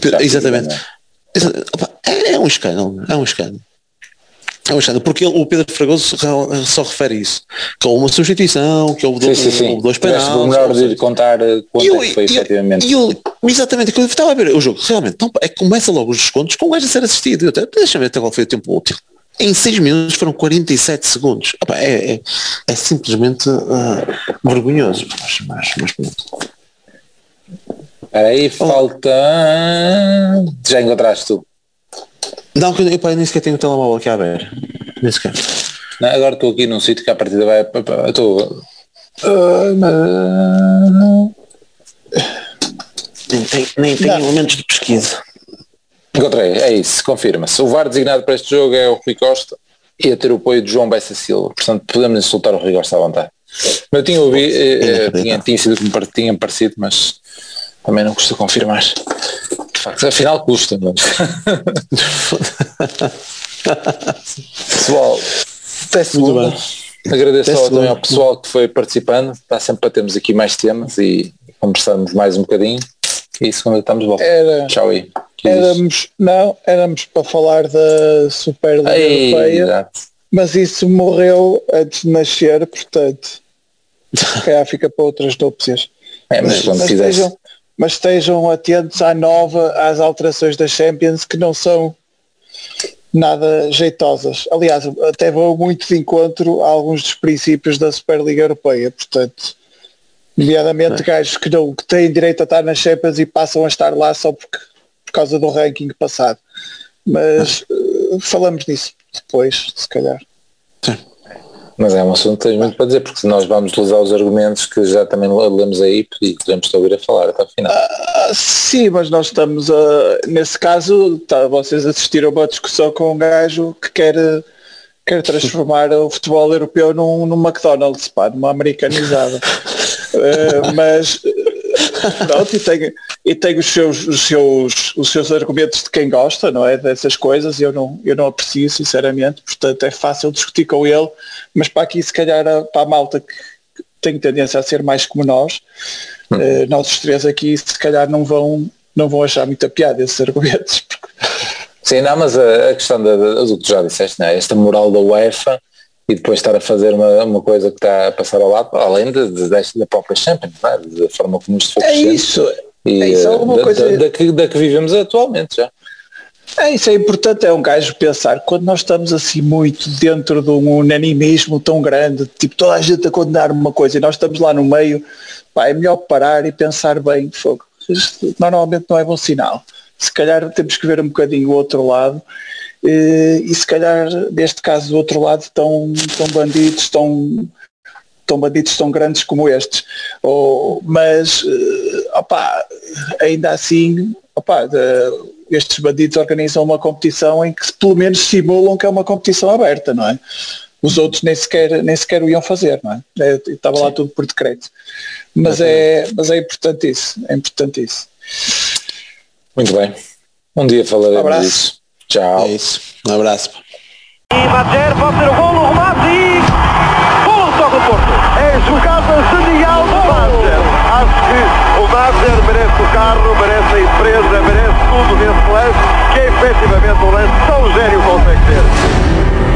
[SPEAKER 3] Pedro- exatamente.
[SPEAKER 2] né?
[SPEAKER 3] É, é um escândalo, é um escândalo. É um escândalo, porque ele- o Pedro Fragoso só, refere isso. Que houve uma substituição, que houve,
[SPEAKER 2] Sim,
[SPEAKER 3] dois,
[SPEAKER 2] sim, sim.
[SPEAKER 3] houve dois penais.
[SPEAKER 2] o melhor de
[SPEAKER 3] seja,
[SPEAKER 2] contar eh, quanto
[SPEAKER 3] e
[SPEAKER 2] é
[SPEAKER 3] eu-
[SPEAKER 2] que foi
[SPEAKER 3] eu-
[SPEAKER 2] efetivamente.
[SPEAKER 3] eu- exatamente, eu estava a ver o jogo, realmente, então, é que começa logo os descontos com o gajo a ser assistido. Eu deixa-me ver até qual foi o tempo útil. Em 6 minutos foram 47 segundos. Opa, é, é, é simplesmente ah, vergonhoso. Mas, mas, mas pronto.
[SPEAKER 2] Espera aí, falta. Já encontraste tu.
[SPEAKER 3] Não, eu, eu, nem sequer tenho o telemóvel aqui a ver. Nem sequer.
[SPEAKER 2] Não, agora estou aqui num sítio que a partida vai. Estou.
[SPEAKER 3] Nem tenho, nem elementos de pesquisa.
[SPEAKER 2] Encontrei, é isso, confirma-se. O VAR designado para este jogo é o Rui Costa e a ter o apoio de João Bessa Silva. Portanto, podemos insultar o Rui Costa à vontade. Eu tinha ouvido, eh, eh, tinha, tinha sido como tinha parecido, mas também não custa confirmar. Afinal custa, mas. Pessoal, até segunda. Agradeço
[SPEAKER 3] Até
[SPEAKER 2] ao-
[SPEAKER 3] segunda.
[SPEAKER 2] também ao pessoal que foi participando. Está sempre para termos aqui mais temas e conversarmos mais um bocadinho. E segunda estamos volta.
[SPEAKER 4] Era,
[SPEAKER 2] Tchau aí.
[SPEAKER 4] Éramos, não, éramos para falar da Superliga
[SPEAKER 2] Ei,
[SPEAKER 4] Europeia, mas isso morreu antes de nascer, portanto, (laughs) se calhar fica para outras núpcias.
[SPEAKER 2] É, mas quando
[SPEAKER 4] mas,
[SPEAKER 2] fizesse.
[SPEAKER 4] estejam, mas estejam atentos à nova, às alterações da Champions que não são nada jeitosas. Aliás, até vão muito de encontro a alguns dos princípios da Superliga Europeia, portanto, nomeadamente gajos que, não, que têm direito a estar nas Champions e passam a estar lá só porque, por causa do ranking passado. Mas eh, falamos nisso depois, se calhar.
[SPEAKER 2] Mas é um assunto que tens muito para dizer, porque nós vamos usar os argumentos que já também lemos aí e podemos te ouvir a falar até ao final.
[SPEAKER 4] Ah, sim, mas nós estamos a, nesse caso, tá, vocês assistiram a uma discussão com um gajo que quer, quer transformar o futebol europeu num, num McDonald's, pá, numa americanizada. (laughs) Eh, mas (laughs) pronto, e tem, e tem os, seus, os, seus, os seus argumentos de quem gosta, não é? Dessas coisas, e eu não, eu não aprecio, sinceramente, portanto é fácil discutir com ele, mas para aqui se calhar para a malta que tem tendência a ser mais como nós, eh, nós os três aqui se calhar não vão, não vão achar muita piada esses argumentos. porque-
[SPEAKER 2] Sim, não, mas a, a questão da, da- do que tu já disseste, não é? esta moral da UEFA e depois estar a fazer uma, uma coisa que está a passar ao lado, além de, de, desta- da própria Champions, é? da forma como isto foi
[SPEAKER 4] É isso,
[SPEAKER 2] e
[SPEAKER 4] é isso,
[SPEAKER 2] eh,
[SPEAKER 4] alguma
[SPEAKER 2] da,
[SPEAKER 4] coisa-
[SPEAKER 2] da, da que, da que vivemos atualmente já.
[SPEAKER 4] é isso, é importante, é um gajo pensar, quando nós estamos assim muito dentro de um unanimismo tão grande, tipo toda a gente a condenar uma coisa e nós estamos lá no meio, pá, é melhor parar e pensar bem, fogo. Isto normalmente não é bom sinal. Se calhar temos que ver um bocadinho o outro lado e se calhar neste caso do outro lado estão, estão bandidos, estão, estão bandidos tão grandes como estes. Ou, mas opa, ainda assim opa, estes bandidos organizam uma competição em que pelo menos simulam que é uma competição aberta, não é? Os outros nem sequer, nem sequer o iam fazer, não é? é estava lá tudo por decreto. Mas é, mas é importante isso, é importante isso.
[SPEAKER 2] Muito bem. Um dia falaremos um disso. Tchau.
[SPEAKER 3] É isso. Um abraço.
[SPEAKER 5] E Madger pode ser o gol, o remate e... Gol toca o Porto.
[SPEAKER 1] É jogada genial do Madger. Acho que o Madger merece o carro, merece a empresa, merece tudo nesse lance, que é efetivamente um lance tão gênio consegue ter.